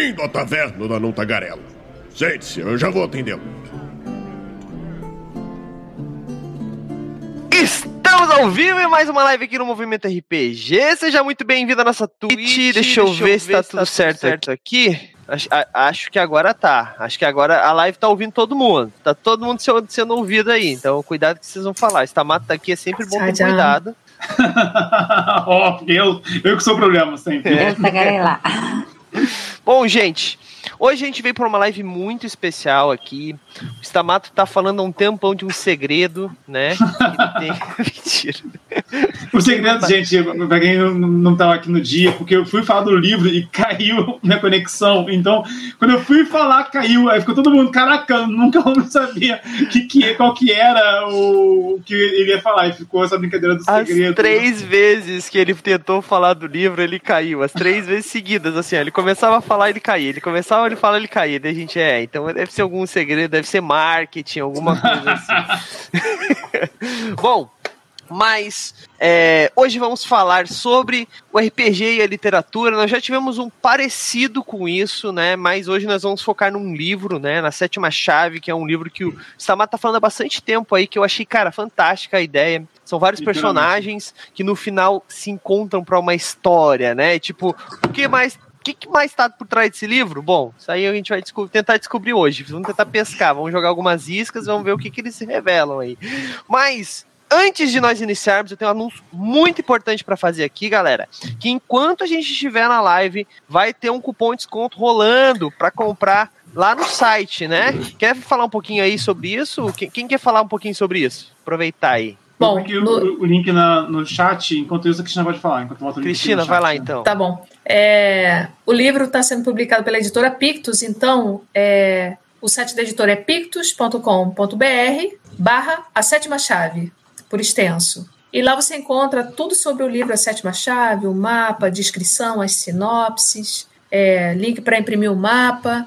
Bem-vindo à taverna da Não Tagarela. Sente-se, eu já vou atendê-lo. Estamos ao vivo em mais uma live aqui no Movimento RPG. Seja muito bem-vindo à nossa Twitch. Twitch deixa, eu ver, se tá, tudo, tá certo, certo aqui. Acho, a, acho, que agora tá. Acho que agora a live tá ouvindo todo mundo. Tá todo mundo sendo, sendo ouvido aí. Então, cuidado que vocês vão falar. Stamato tá aqui, é sempre bom ter cuidado. Ó, oh, eu, eu que sou o problema sempre. É. Bom, gente, Hoje a gente veio para uma live muito especial aqui. O Stamato tá falando há um tempão de um segredo, né? Tem... Mentira. O segredo, gente, pra quem não tava aqui no dia, porque eu fui falar do livro e caiu minha conexão. Então, quando eu fui falar, caiu. Aí ficou todo mundo, caraca, nunca vamos sabia que, que, qual que era o que ele ia falar. E ficou essa brincadeira do As segredo. As três vezes que ele tentou falar do livro, ele caiu. As três vezes seguidas, assim, ele começava a falar, ele caía. Ele começava ele fala, ele cair. Daí a gente é, então deve ser algum segredo, deve ser marketing, alguma coisa assim. Bom, mas é, hoje vamos falar sobre o RPG e a literatura. Nós já tivemos um parecido com isso, né? Mas hoje nós vamos focar num livro, né? Na Sétima Chave, que é um livro que o Samar tá falando há bastante tempo aí, que eu achei, cara, fantástica a ideia. São vários personagens que no final se encontram para uma história, né? Tipo, o que mais o que, que, mais está por trás desse livro? Bom, isso aí a gente vai tentar descobrir hoje. Vamos tentar pescar, vamos jogar algumas iscas, vamos ver o que, que eles se revelam aí. Mas, antes de nós iniciarmos, eu tenho um anúncio muito importante para fazer aqui, galera. Que enquanto a gente estiver na live, vai ter um cupom de desconto rolando para comprar lá no site, né? Quer falar um pouquinho aí sobre isso? Quem quer falar um pouquinho sobre isso? Aproveitar aí. Bom, aqui no... o, o, link na, no chat, enquanto isso a Cristina pode falar. Enquanto Cristina, vai lá então. Tá bom. É, o livro está sendo publicado pela editora Pictus, então é, o site da editora é pictus.com.br barra a sétima chave, por extenso. E lá você encontra tudo sobre o livro A Sétima Chave, o mapa, a descrição, as sinopses, é, link para imprimir o mapa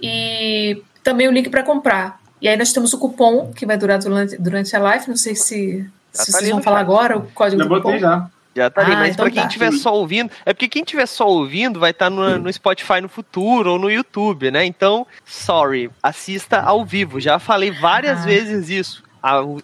e também o link para comprar. E aí nós temos o cupom que vai durar durante, durante a live. Não sei se, se tá vocês vão falar agora o código já do cupom. Já. Já tá ali, ah, mas então para quem estiver tá. só ouvindo, é porque quem estiver só ouvindo vai estar tá no, no, Spotify no futuro ou no YouTube, né? Então, sorry, assista ao vivo. Já falei várias ah. vezes isso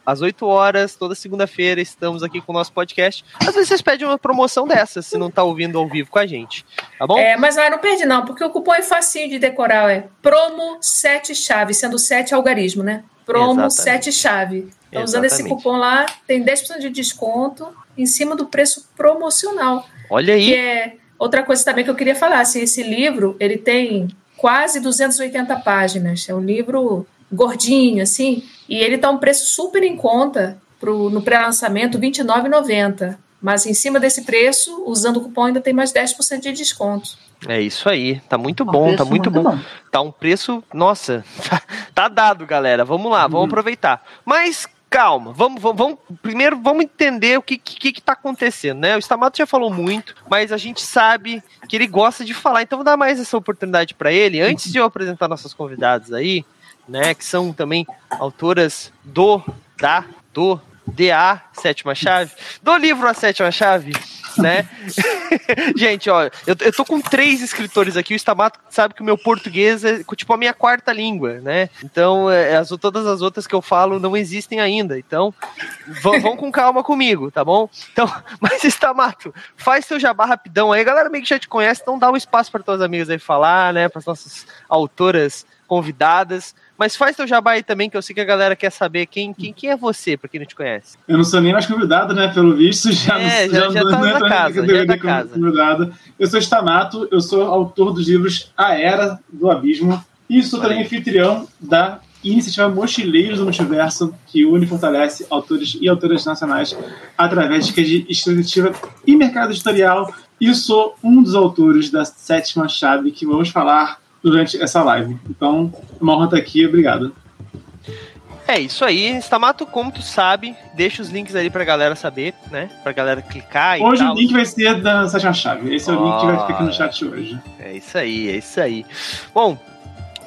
às 8 horas, toda segunda-feira, estamos aqui com o nosso podcast. Às vezes vocês pedem uma promoção dessa, se não tá ouvindo ao vivo com a gente, tá bom? É, mas não perde não, porque o cupom é facinho de decorar, é promo 7 chave, sendo 7 algarismo, né? Promo Exatamente. 7 chave. Então, usando esse cupom lá, tem 10% de desconto em cima do preço promocional. Olha aí. Que é outra coisa também que eu queria falar, assim, esse livro, ele tem quase 280 páginas. É um livro gordinho, assim, e ele tá um preço super em conta pro, no pré-lançamento, R$ 29,90. Mas em cima desse preço, usando o cupom, ainda tem mais 10% de desconto. É isso aí, tá muito bom, um tá muito, muito bom. bom. Tá um preço, nossa, tá dado, galera. Vamos lá, vamos uhum. aproveitar. Mas calma, vamos, vamos, vamos, primeiro vamos entender o que que, que tá acontecendo, né? O Stamato já falou muito, mas a gente sabe que ele gosta de falar, então vou dar mais essa oportunidade para ele. Antes de eu apresentar nossos convidados aí, né, que são também autoras do, da, do, DA, sétima chave, do livro A Sétima Chave, né? Gente, ó, eu, eu tô com três escritores aqui, o Stamato sabe que o meu português é tipo a minha quarta língua, né? Então, é, as, todas as outras que eu falo não existem ainda, então vão, vão com calma comigo, tá bom? Então, mas Stamato, faz seu jabá rapidão aí, a galera meio que já te conhece, então dá um espaço para tuas amigas aí falar, né, para as nossas autoras convidadas, mas faz teu jabá aí também, que eu sei que a galera quer saber quem, quem, quem é você, pra quem não te conhece. Eu não sou nem mais convidado, né? Pelo visto, já é, não, já, já, já tá na casa, já tá casa. Convidado. Eu sou Stamato, eu sou autor dos livros A Era do Abismo e sou também anfitrião da iniciativa Mochileiros do Multiverso, que une e fortalece autores e autoras nacionais através de expositiva e mercado editorial. E sou um dos autores da sétima chave que vamos falar durante essa live. Então, é uma honra estar aqui, obrigado. É isso aí, Stamato, como tu sabe, deixa os links ali pra galera saber, né? Pra galera clicar e Hoje tal. o link vai ser da sétima chave. Esse é o link que vai ficar aqui no chat hoje. É isso aí, é isso aí. Bom,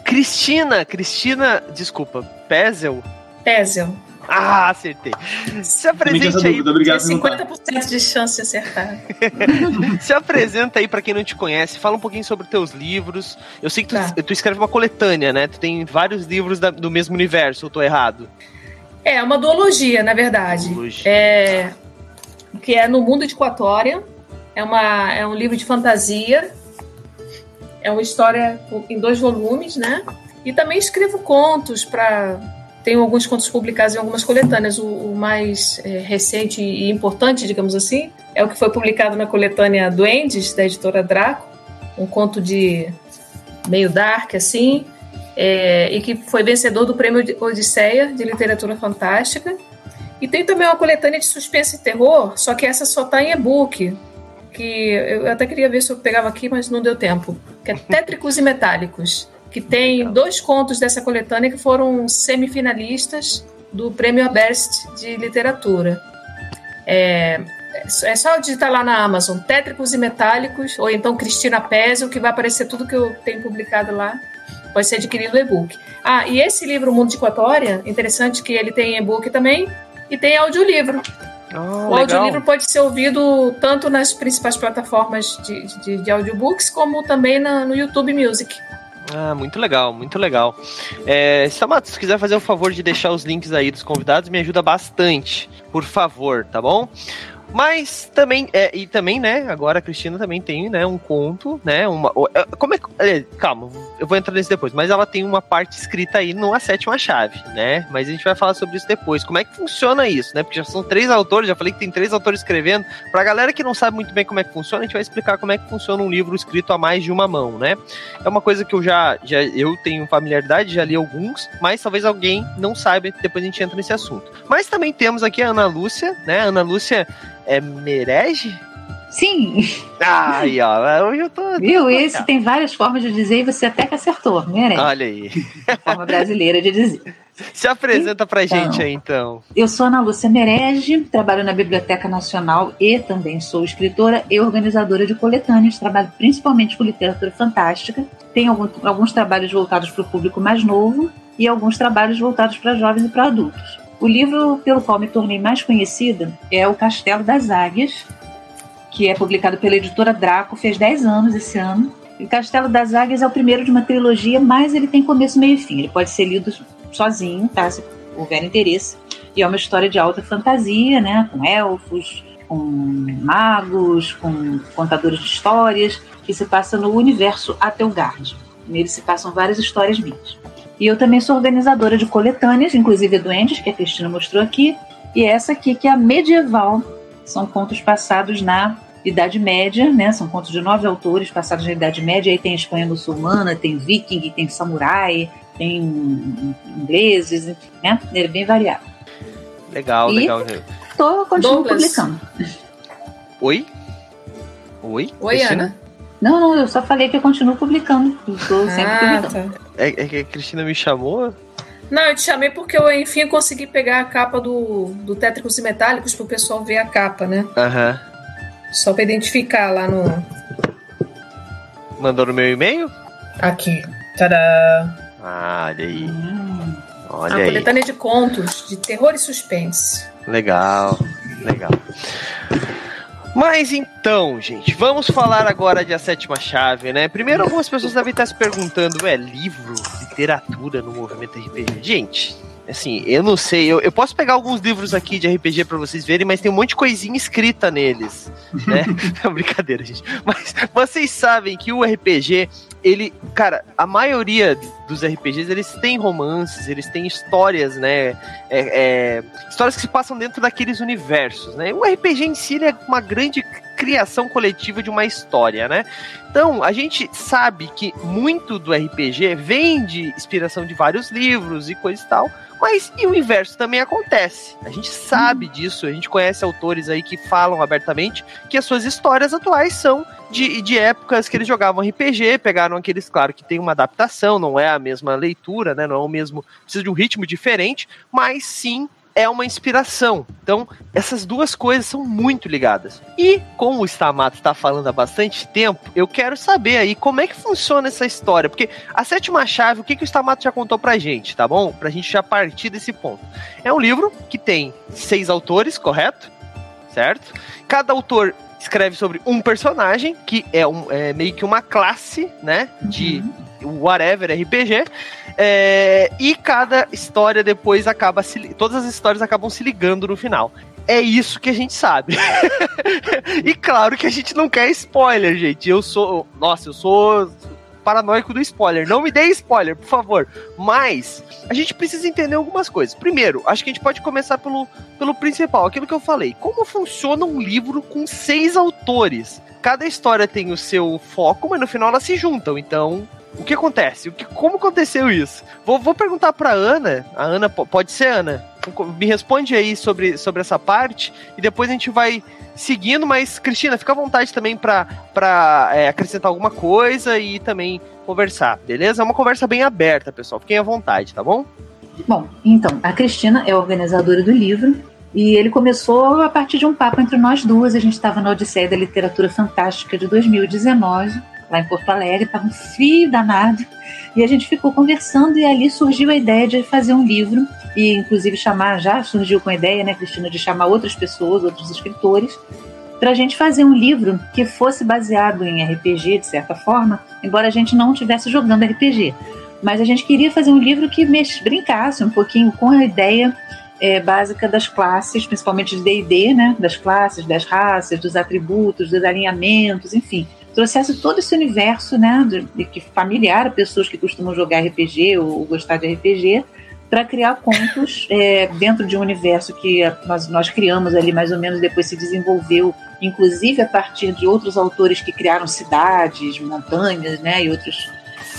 Cristina, Cristina, desculpa, Pezel. Pezel. Ah, acertei. Se apresente aí. Obrigado, 50% de chance de acertar. Se apresenta aí para quem não te conhece, fala um pouquinho sobre teus livros. Eu sei que tu, tá. tu escreve uma coletânea, né? Tu tem vários livros da, do mesmo universo, eu tô errado? É, uma duologia, na verdade. Duologia. É, que é No Mundo de Quatória. É, uma, é um livro de fantasia. É uma história em dois volumes, né? E também escrevo contos para tenho alguns contos publicados em algumas coletâneas. O, o mais é, recente e importante, digamos assim, é o que foi publicado na coletânea Duendes, da editora Draco. Um conto de meio dark, assim, é, e que foi vencedor do prêmio Odisseia de Literatura Fantástica. E tem também uma coletânea de suspense e terror, só que essa só está em e-book. Que eu até queria ver se eu pegava aqui, mas não deu tempo. Que é Tétricos e Metálicos que tem dois contos dessa coletânea que foram semifinalistas do Prêmio Aberst de Literatura. É, é só digitar lá na Amazon, Tétricos e Metálicos, ou então Cristina Pézio, que vai aparecer tudo que eu tenho publicado lá. Pode ser adquirido e-book. Ah, e esse livro, Mundo de Equatória, interessante que ele tem e-book também e tem audiolivro. Oh, o legal. audiolivro pode ser ouvido tanto nas principais plataformas de, de, de audiobooks, como também na, no YouTube Music. Ah, muito legal, muito legal. É, Samato, se quiser fazer o favor de deixar os links aí dos convidados, me ajuda bastante, por favor, tá bom? Mas também, é, e também, né, agora a Cristina também tem, né, um conto, né, uma... É, como é que... Calma, eu vou entrar nesse depois, mas ela tem uma parte escrita aí no A Sétima Chave, né, mas a gente vai falar sobre isso depois. Como é que funciona isso, né, porque já são três autores, já falei que tem três autores escrevendo. Pra galera que não sabe muito bem como é que funciona, a gente vai explicar como é que funciona um livro escrito a mais de uma mão, né. É uma coisa que eu já, já eu tenho familiaridade, já li alguns, mas talvez alguém não saiba, depois a gente entra nesse assunto. Mas também temos aqui a Ana Lúcia, né, a Ana Lúcia é Merege? Sim. Ah, aí, ó. Hoje eu tô. Viu? Esse tem várias formas de dizer e você até que acertou. Merege. Olha aí. Forma brasileira de dizer. Se apresenta pra então, gente aí, então. Eu sou Ana Lúcia Merege, trabalho na Biblioteca Nacional e também sou escritora e organizadora de coletâneas. Trabalho principalmente com literatura fantástica. Tenho alguns, alguns trabalhos voltados para o público mais novo e alguns trabalhos voltados para jovens e para adultos. O livro pelo qual me tornei mais conhecida é O Castelo das Águias, que é publicado pela editora Draco, fez 10 anos esse ano. O Castelo das Águias é o primeiro de uma trilogia, mas ele tem começo, meio e fim. Ele pode ser lido sozinho, tá? Se houver interesse. E é uma história de alta fantasia, né? Com elfos, com magos, com contadores de histórias, que se passa no universo Atelgard. Nele se passam várias histórias minhas. E eu também sou organizadora de coletâneas, inclusive Duendes, que a Cristina mostrou aqui, e essa aqui que é a medieval. São contos passados na Idade Média, né? São contos de nove autores passados na Idade Média. Aí tem Espanha muçulmana, tem viking, tem samurai, tem ingleses, enfim, né? Ele é bem variado. Legal, e legal. Tô, continuo publicando. Oi? Oi? Oi, Ana. Não, não, eu só falei que eu continuo publicando. Estou sempre ah, publicando. Tá. É, é, que a Cristina me chamou? Não, eu te chamei porque eu, enfim, consegui pegar a capa do, do Tétricos e Metálicos pro pessoal ver a capa, né? Aham. Uhum. Só pra identificar lá no. Mandou no meu e-mail? Aqui. Tadá! Ah, olha aí. Hum. Olha a aí. coletânea de contos de terror e suspense. Legal, legal. Mas então, gente, vamos falar agora de A Sétima Chave, né? Primeiro, algumas pessoas devem estar se perguntando: é livro, literatura no movimento RPG? Gente, assim, eu não sei, eu, eu posso pegar alguns livros aqui de RPG para vocês verem, mas tem um monte de coisinha escrita neles, né? é brincadeira, gente. Mas vocês sabem que o RPG, ele, cara, a maioria dos RPGs, eles têm romances, eles têm histórias, né? É, é, histórias que se passam dentro daqueles universos, né? O RPG em si é uma grande criação coletiva de uma história, né? Então, a gente sabe que muito do RPG vem de inspiração de vários livros e coisa e tal, mas e o inverso também acontece. A gente sabe disso, a gente conhece autores aí que falam abertamente que as suas histórias atuais são de, de épocas que eles jogavam RPG, pegaram aqueles, claro, que tem uma adaptação, não é a mesma leitura, né? Não é o mesmo. Precisa de um ritmo diferente, mas sim é uma inspiração. Então, essas duas coisas são muito ligadas. E, como o Stamato está falando há bastante tempo, eu quero saber aí como é que funciona essa história. Porque a sétima chave, o que, que o Stamato já contou pra gente, tá bom? Pra gente já partir desse ponto. É um livro que tem seis autores, correto? Certo? Cada autor escreve sobre um personagem, que é, um, é meio que uma classe, né? De Uhum. whatever RPG. É, e cada história depois acaba se. Todas as histórias acabam se ligando no final. É isso que a gente sabe. e claro que a gente não quer spoiler, gente. Eu sou. Nossa, eu sou paranoico do spoiler. Não me dê spoiler, por favor. Mas a gente precisa entender algumas coisas. Primeiro, acho que a gente pode começar pelo, pelo principal, aquilo que eu falei. Como funciona um livro com seis autores? Cada história tem o seu foco, mas no final elas se juntam. Então, o que acontece? O que, como aconteceu isso? Vou, vou perguntar pra Ana. A Ana, po- pode ser Ana? Me responde aí sobre, sobre essa parte e depois a gente vai seguindo, mas Cristina, fica à vontade também pra é, acrescentar alguma coisa e também conversar, beleza? É uma conversa bem aberta, pessoal. Fiquem à vontade, tá bom? Bom, então, a Cristina é organizadora do livro e ele começou a partir de um papo entre nós duas. A gente estava na Odisseia da Literatura Fantástica de 2019, lá em Porto Alegre, estava um frio danado. E a gente ficou conversando e ali surgiu a ideia de fazer um livro e inclusive chamar, já surgiu com a ideia, né, Cristina, de chamar outras pessoas, outros escritores, para a gente fazer um livro que fosse baseado em RPG, de certa forma, embora a gente não estivesse jogando RPG. Mas a gente queria fazer um livro que brincasse um pouquinho com a ideia é, básica das classes, principalmente de D&D, né? Das classes, das raças, dos atributos, dos alinhamentos, enfim. Trouxesse todo esse universo, né? De, que familiar a pessoas que costumam jogar RPG ou, ou gostar de RPG, para criar contos é, dentro de um universo que nós, nós criamos ali mais ou menos, depois se desenvolveu, inclusive a partir de outros autores que criaram cidades, montanhas, né? E outros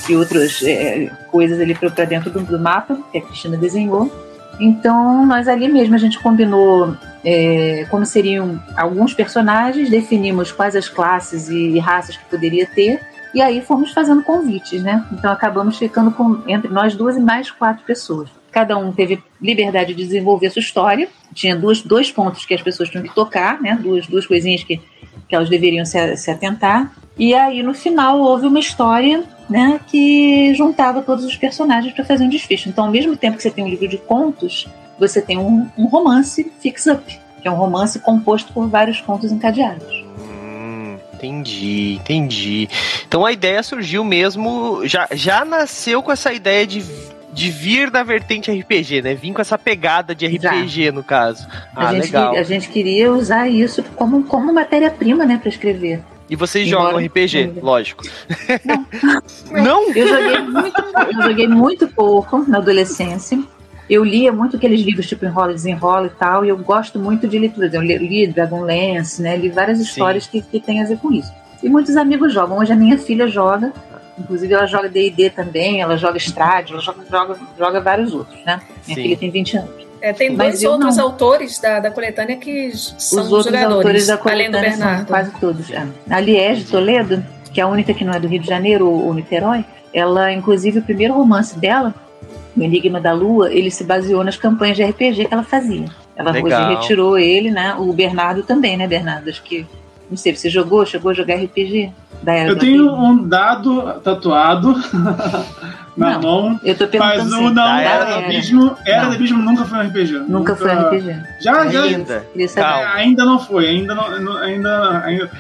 e outras é, coisas ali para dentro do, do mapa que a Cristina desenhou. Então, nós ali mesmo a gente combinou é, como seriam alguns personagens, definimos quais as classes e raças que poderia ter, e aí fomos fazendo convites, né? Então acabamos ficando com entre nós duas e mais quatro pessoas. Cada um teve liberdade de desenvolver sua história. Tinha dois, dois pontos que as pessoas tinham que tocar, né? Duas, duas coisinhas que, que elas deveriam se, se atentar. E aí, no final, houve uma história né, que juntava todos os personagens para fazer um desfecho. Então, ao mesmo tempo que você tem um livro de contos, você tem um, um romance fix-up, que é um romance composto por vários contos encadeados. Hum, entendi, entendi. Então a ideia surgiu mesmo, já, já nasceu com essa ideia de, de vir da vertente RPG, né? Vim com essa pegada de RPG, no caso. A, Ah, gente, legal. a gente queria usar isso como, como matéria-prima né, para escrever. E vocês Embora- jogam RPG, Não. lógico. Não? Eu joguei muito, eu joguei muito pouco na adolescência. Eu lia muito aqueles livros tipo Enrola, Desenrola e tal, e eu gosto muito de leituras. Eu li, li Dragonlance, né? Li várias histórias que, que têm a ver com isso. E muitos amigos jogam. Hoje a minha filha joga, inclusive ela joga D&D também, ela joga Strade, ela joga, joga, joga vários outros, né? Minha Sim. filha tem 20 anos. É, tem Mas dois outros não. autores da, da coletânea que são Os outros jogadores, autores da além do coletânea Bernardo. quase todos. É. A Liege de Toledo, que é a única que não é do Rio de Janeiro ou, ou Niterói, ela, inclusive, o primeiro romance dela, O Enigma da Lua, ele se baseou nas campanhas de RPG que ela fazia. Ela Legal. hoje retirou ele, né? O Bernardo também, né, Bernardo? Acho que. Não sei, você jogou? Chegou a jogar RPG? Da era Eu tenho um dado tatuado na Não. mão, Eu tô perguntando mas se o não Da Era Era. do Abismo, Era Não. do Abismo nunca foi um RPG. Nunca foi RPG. Já, já. Ainda. Calma. Ainda não foi, ainda não, ainda, ainda.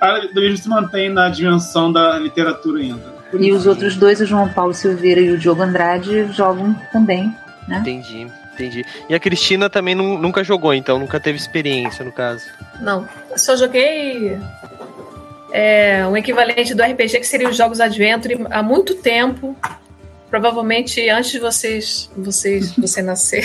A do Abismo se mantém na dimensão da literatura ainda. E os outros dois, o João Paulo Silveira e o Diogo Andrade, jogam também. Entendi, entendi. E a Cristina também nu- nunca jogou, então nunca teve experiência, no caso. Não, só joguei é, um equivalente do RPG que seria os jogos Adventure há muito tempo. Provavelmente antes de vocês, vocês você nascer.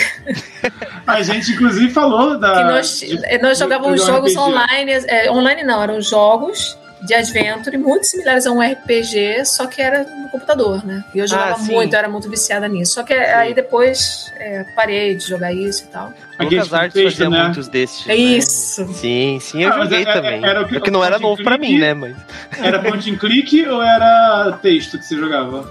A gente, inclusive, falou da. que nós, de- nós jogávamos jogos RPG. online. é, online não, eram jogos de Adventure muito similares a um RPG, só que era no computador, né? E eu jogava Ah, sim. muito, eu era muito viciada nisso. Só que aí depois é, parei de jogar isso e tal. Aqueles Lucas Arts fazia né? muitos desses. É né? isso. Sim, sim, eu Ah, joguei é- é- também. era o que- É que não era novo pra click? mim, né? Mas Era point and click ou era texto que você jogava?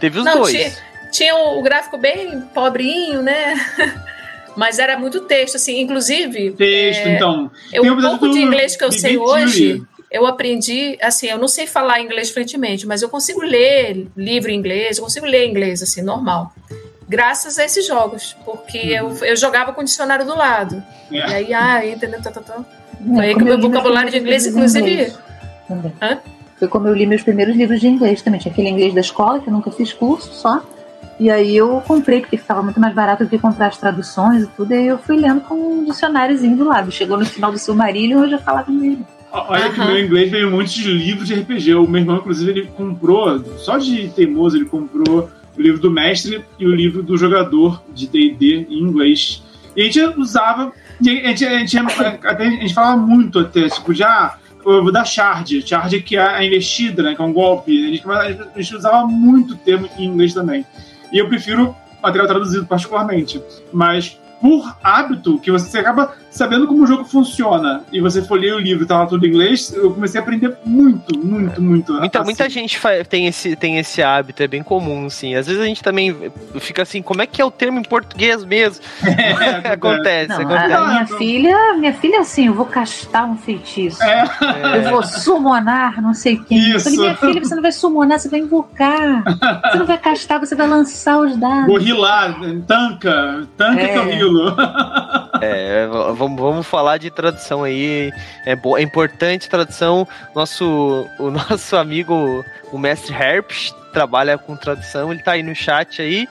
teve os Não, dois. tinha- Tinha o, gráfico bem pobrinho, né? Mas era muito texto, assim, inclusive. Texto, é, então. Eu, Tem um pouco de inglês que eu sei hoje, Theory. Eu aprendi, assim, eu não sei falar inglês fluentemente, mas eu consigo ler livro em inglês, eu consigo ler inglês, assim, normal. Graças a esses jogos, porque eu, eu jogava com o dicionário do lado. É. E aí, ah, entendeu? Tá, tá, tá. É, Foi aí que como meu vocabulário de inglês, inclusive. inglês também. Hã? Foi como eu li meus primeiros livros de inglês também. Tinha aquele inglês da escola, que eu nunca fiz curso só. E aí eu comprei, porque ficava muito mais barato do que comprar as traduções e tudo. E aí eu fui lendo com um dicionáriozinho do lado. Chegou no final do Silmarillion, eu já falava inglês. Olha que o Aham. meu inglês veio um monte de livros de RPG. O meu irmão, inclusive, ele comprou, só de teimoso, ele comprou o livro do mestre e o livro do jogador de D&D em inglês. E a gente usava, a gente, a gente, até, a gente falava muito até, tipo, de, ah, eu vou dar shard, shard que é a investida, né, que é um golpe. A gente, a gente usava muito termo em inglês também. E eu prefiro material traduzido, particularmente. Mas por hábito, que você acaba sabendo como o jogo funciona, e você folheia o livro e tá tudo em inglês, eu comecei a aprender muito, muito, muito. Muita, assim. muita gente tem, esse, tem esse hábito, é bem comum, assim. Às vezes a gente também fica assim, como é que é o termo em português mesmo? É, acontece, Não, acontece. a minha Não, filha, minha filha é assim, eu vou castar um feitiço. É, Eu vou summonar não sei quem. Eu Isso. falei, minha filha, você não vai summonar, você vai invocar. Você não vai castar, você vai lançar os dados. vou rilar, tanca, tanca É. que eu É, vamos, vamos falar de tradução aí. É, bo- é importante tradução. Nosso, o nosso amigo, o mestre Herpes, trabalha com tradução, ele tá aí no chat aí.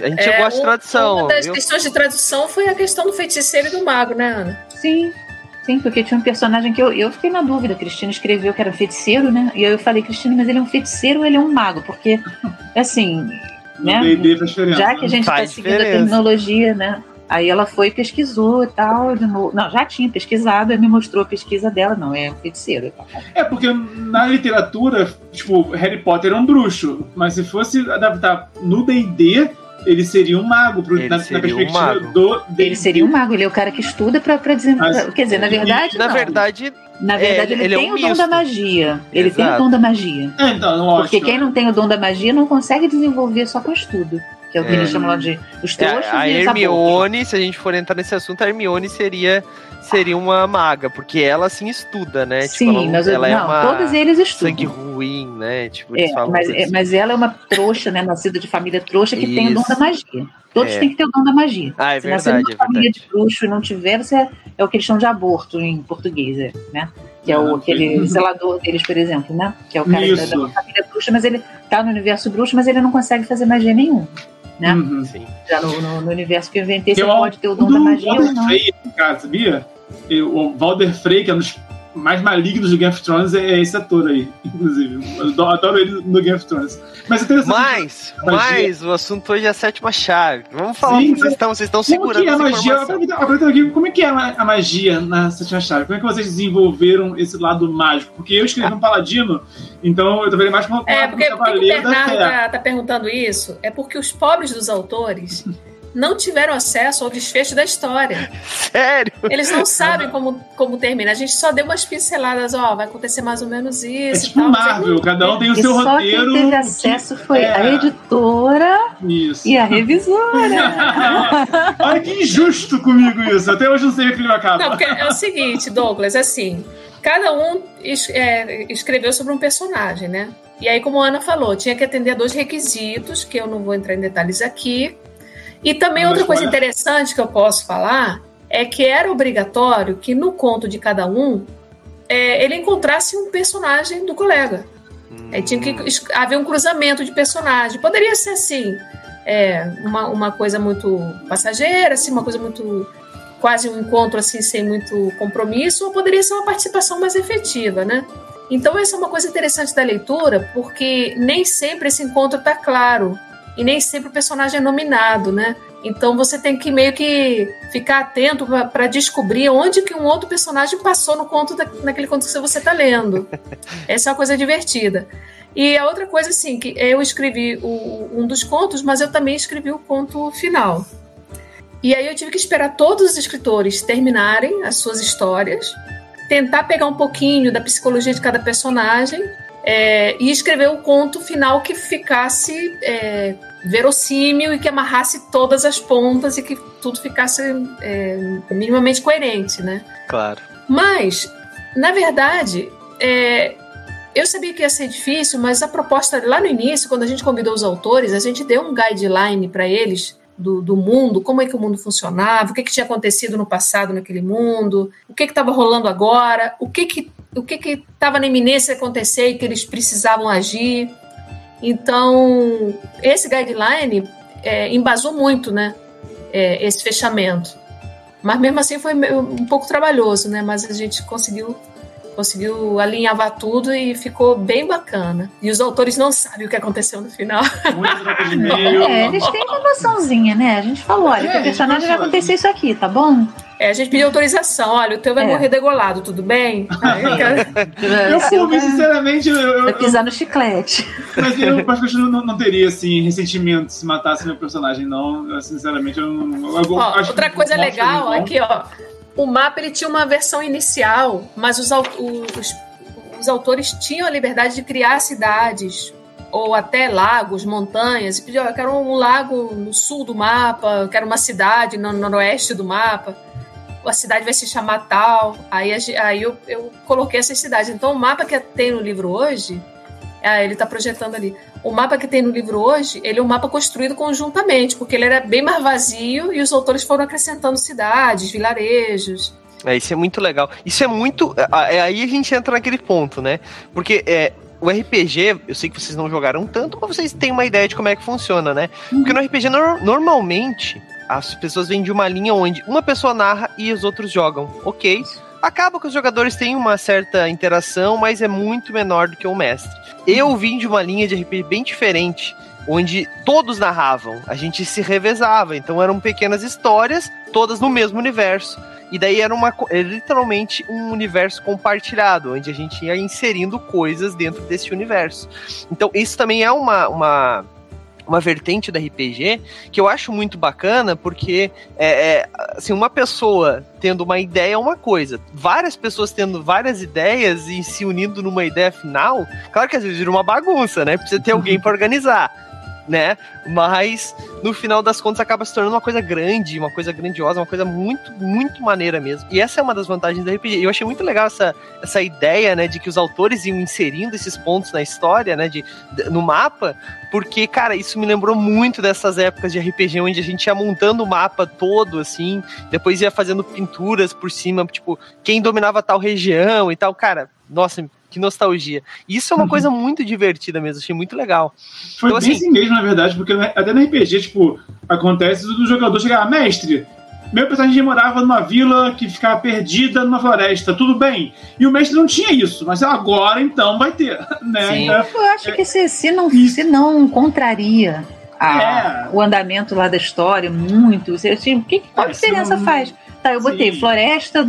A gente É, gosta de tradução. Uma das viu? questões de tradução foi a questão do feiticeiro e do mago, né, Ana? Sim. Sim, porque tinha um personagem que eu, eu fiquei na dúvida. A Cristina escreveu que era feiticeiro, né? E aí eu falei, Cristina, mas ele é um feiticeiro ou ele é um mago? Porque, assim, né? Já que a gente está seguindo a terminologia, né? Aí ela foi e pesquisou e tal. De novo. Não, já tinha pesquisado, aí me mostrou a pesquisa dela. Não, é um feiticeiro. É, porque na literatura, tipo, Harry Potter é um bruxo, mas se fosse adaptar no D&D, ele seria um mago, pro, Ele na, na seria um perspectiva mago. do D&D. Ele seria um mago, ele é o cara que estuda pra, pra dizer. Mas- quer dizer, na verdade. Na não. verdade, Na verdade, É, ele, ele é tem um o dom misto. da magia. Ele tem o Exato. dom da magia. É, então, lógico. Porque quem não tem o dom da magia não consegue desenvolver só com estudo. Que é o que É. eles chamam lá de os é, trouxas a e os abortos. Hermione, se a gente for entrar nesse assunto, a Hermione seria, seria uma maga, porque ela sim estuda, né? Tipo, Sim, ela, mas eu- ela não, é uma todos eles sangue estudam. ruim, né? Tipo, É, mas, assim. é, mas ela é uma trouxa, né? Nascida de família trouxa que tem o dom Isso. da magia. Todos É. têm que ter o dom da magia. Ah, é Se nascer verdade, numa é família verdade. de bruxo e não tiver, você é, é o que eles chamam de aborto em português, é, né? Que é o, Ah, aquele ok. zelador deles, por exemplo, né? Que é o cara da, Isso. da família bruxa, mas ele tá no universo bruxo, mas ele não consegue fazer magia nenhuma. Né? Uhum. Sim. Já no, no- no universo que eu inventei, você Tem o pode ter o dom do da magia ou Walder não. Frey, cara, sabia? O Valder Frey, que é um dos mais malignos do Game of Thrones, é esse ator aí, inclusive. Eu adoro- ele no Game of Thrones. Mas é. Mas, Magia. mas o assunto hoje é a sétima chave. Vamos falar Sim, o que vocês estão, vocês estão Como segurando que é a magia? aqui, como é que é a magia na sétima chave? Como é que vocês desenvolveram esse lado mágico? Porque eu escrevi um paladino, então eu tô vendo mais como É, porque, porque o Bernardo tá, tá perguntando isso, é porque os pobres dos autores não tiveram acesso ao desfecho da história. Sério? Eles não sabem como, como termina. A gente só deu umas pinceladas, ó, vai acontecer mais ou menos É isso. e tipo tal, mas aí Marvel, cada um tem o E seu só roteiro. quem teve que- acesso foi é. a editora Isso. e a revisora. Olha que injusto comigo isso. Até hoje não sei o que ele acaba. Não, porque é o seguinte, Douglas, assim, cada um es- é, escreveu sobre um personagem, né? E aí, como a Ana falou, tinha que atender a dois requisitos, que eu não vou entrar em detalhes aqui. E também outra coisa interessante que eu posso falar é que era obrigatório que no conto de cada um é, ele encontrasse um personagem do colega. Aí tinha que haver um cruzamento de personagem. Poderia ser assim, é, uma, uma coisa muito passageira, assim, uma coisa muito quase um encontro assim sem muito compromisso, ou poderia ser uma participação mais efetiva, né? Então essa é uma coisa interessante da leitura, porque nem sempre esse encontro está claro e nem sempre o personagem é nominado, né? Então você tem que meio que ficar atento para descobrir onde que um outro personagem passou no conto da, naquele conto que você está lendo. Essa é uma coisa divertida. E a outra coisa, assim, que eu escrevi o- um dos contos, mas eu também escrevi o conto final. E aí eu tive que esperar todos os escritores terminarem as suas histórias, tentar pegar um pouquinho da psicologia de cada personagem é, e escrever o conto final que ficasse é, verossímil e que amarrasse todas as pontas e que tudo ficasse é, minimamente coerente, né? Claro. Mas, na verdade, é, eu sabia que ia ser difícil, mas a proposta lá no início, quando a gente convidou os autores, a gente deu um guideline para eles do, do, mundo, como é que o mundo funcionava, o que, que tinha acontecido no passado naquele mundo, o que estava rolando agora, o que que o que estava na iminência de acontecer e que eles precisavam agir. Então, esse guideline é, embasou muito, né, é, esse fechamento. Mas mesmo assim foi um pouco trabalhoso, né, mas a gente conseguiu conseguiu alinhavar tudo e ficou bem bacana. E os autores não sabem o que aconteceu no final. é, eles têm uma noçãozinha, né? A gente falou, olha, é, que o personagem vai acontecer isso aqui, tá bom? É, a gente pediu autorização. Olha, o teu vai é. morrer degolado, tudo bem? eu, fui, sinceramente. Eu, vai pisar no chiclete. Mas eu, particularmente, não, não teria, assim, ressentimento se matasse meu personagem, não. Eu, sinceramente, eu não. Eu, ó, outra coisa legal, aqui, ó o mapa ele tinha uma versão inicial, mas os, os, os autores tinham a liberdade de criar cidades ou até lagos, montanhas, e pediu, eu quero um lago no sul do mapa, eu quero uma cidade no noroeste do mapa, a cidade vai se chamar tal. Aí, aí eu, eu coloquei essas cidades. Então, o mapa que tem no livro hoje, ah, ele está projetando ali. O mapa que tem no livro hoje, ele é um mapa construído conjuntamente, porque ele era bem mais vazio e os autores foram acrescentando cidades, vilarejos. É, isso é muito legal. Isso é muito. É, aí a gente entra naquele ponto, né? Porque é, o RPG, eu sei que vocês não jogaram tanto, mas vocês têm uma ideia de como é que funciona, né? Porque no RPG, no, normalmente, as pessoas vêm de uma linha onde uma pessoa narra e os outros jogam. Ok. Acaba que os jogadores têm uma certa interação, mas é muito menor do que o mestre. Eu vim de uma linha de RPG bem diferente, onde todos narravam, a gente se revezava, então eram pequenas histórias, todas no mesmo universo. E daí era uma era literalmente um universo compartilhado, onde a gente ia inserindo coisas dentro desse universo. Então, isso também é uma, uma uma vertente da RPG que eu acho muito bacana, porque é, é, assim, uma pessoa tendo uma ideia é uma coisa, várias pessoas tendo várias ideias e se unindo numa ideia final, claro que às vezes vira uma bagunça, né? Precisa ter alguém para organizar né? Mas no final das contas acaba se tornando uma coisa grande, uma coisa grandiosa, uma coisa muito, muito maneira mesmo. E essa é uma das vantagens da RPG. Eu achei muito legal essa, essa ideia, né, de que os autores iam inserindo esses pontos na história, né, de, de no mapa, porque, cara, isso me lembrou muito dessas épocas de RPG onde a gente ia montando o mapa todo, assim, depois ia fazendo pinturas por cima, tipo, quem dominava tal região e tal. Cara, nossa, que nostalgia. Isso é uma uhum. coisa muito divertida mesmo, achei muito legal. Foi então, bem assim, assim mesmo, na verdade, porque até no RPG, tipo, acontece do jogador chegar, ah, mestre, meu personagem morava numa vila que ficava perdida numa floresta, tudo bem. E o mestre não tinha isso, mas agora então vai ter, né? Sim. Então, Eu acho é, que se, se, não, se não contraria a, é. o andamento lá da história muito, você, tipo, que, qual é, diferença não... faz? Tá, eu botei Sim. floresta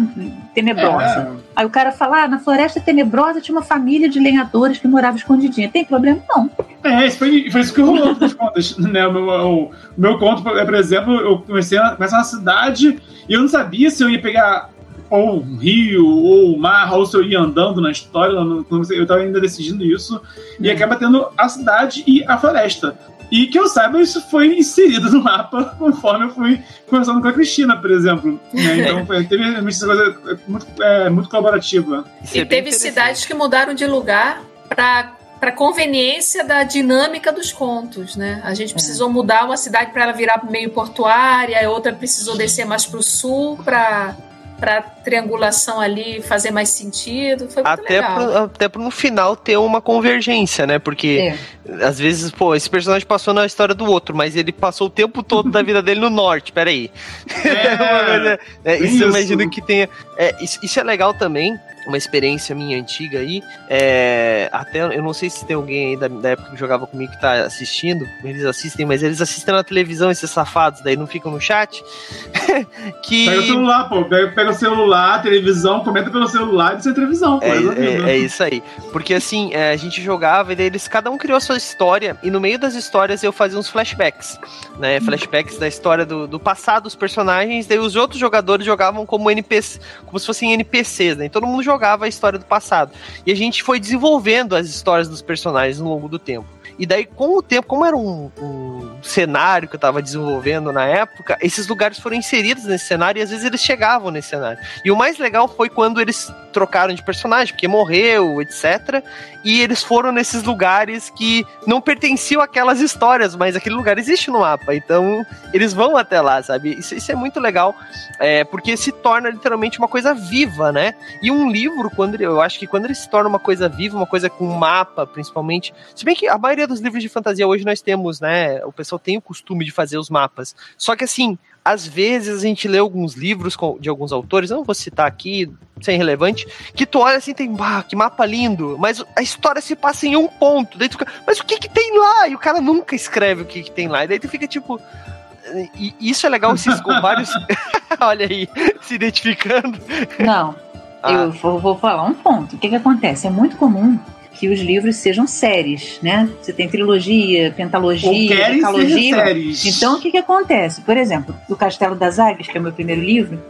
tenebrosa. É. Aí o cara fala, ah, na floresta tenebrosa tinha uma família de lenhadores que morava escondidinha. Tem problema? Não. É, isso foi, foi isso que rolou nas contas. Né? O, meu, o, meu conto, por exemplo, eu comecei a, comecei na cidade e eu não sabia se eu ia pegar ou um rio, ou o mar, ou se eu ia andando na história, eu estava ainda decidindo isso, e uhum. acaba tendo a cidade e a floresta. E que eu saiba, isso foi inserido no mapa conforme eu fui conversando com a Cristina, por exemplo. Né? Então foi, teve essa coisa muito, é, muito colaborativa. E teve cidades que mudaram de lugar para para conveniência da dinâmica dos contos, né? A gente precisou mudar uma cidade para ela virar meio portuária, a outra precisou descer mais para o sul para para triangulação ali fazer mais sentido. Foi muito até legal. Pro, até para no final ter uma convergência, né? Porque é. às vezes, pô, esse personagem passou na história do outro, mas ele passou o tempo todo da vida dele no norte. Peraí. É, é, isso, isso eu imagino que tenha. É, isso, isso é legal também uma experiência minha antiga aí. É, até eu não sei se tem alguém aí da, da, época que jogava comigo que tá assistindo. Eles assistem, mas eles assistem na televisão, esses safados, daí não ficam no chat. que... Pega o celular, pô. Pega, pega o celular, televisão, comenta pelo celular e sem televisão, pô. É, é, é, isso aí. Porque assim, é, a gente jogava e daí eles, cada um criou a sua história, e no meio das histórias eu fazia uns flashbacks. Né? Flashbacks da história do, do passado dos personagens, daí os outros jogadores jogavam como NPC, como se fossem NPCs, né? E todo mundo jogava jogava a história do passado. E a gente foi desenvolvendo as histórias dos personagens ao longo do tempo. E daí, com o tempo, como era um, um cenário que eu tava desenvolvendo na época, esses lugares foram inseridos nesse cenário e às vezes eles chegavam nesse cenário. E o mais legal foi quando eles trocaram de personagem, porque morreu, etc. E eles foram nesses lugares que não pertenciam àquelas histórias, mas aquele lugar existe no mapa. Então eles vão até lá, sabe? Isso, isso é muito legal, é, porque se torna literalmente uma coisa viva, né? E um livro, quando ele, eu acho que quando ele se torna uma coisa viva, uma coisa com mapa, principalmente. Se bem que a maioria dos livros de fantasia hoje nós temos, né? O pessoal tem o costume de fazer os mapas. Só que assim, às vezes a gente lê alguns livros de alguns autores, não vou citar aqui, sem relevante, que tu olha assim, tem, ah, que mapa lindo, mas a história se passa em um ponto, daí tu fica, mas o que que tem lá? E o cara nunca escreve o que que tem lá, e daí tu fica tipo, e isso é legal, esses com vários, olha aí, se identificando. Não, ah. eu vou, vou falar um ponto, o que que acontece? É muito comum que os livros sejam séries, né? Você tem trilogia, pentalogia, decalogia. Então, o que, que acontece? Por exemplo, o Castelo das Águias, que é o meu primeiro livro,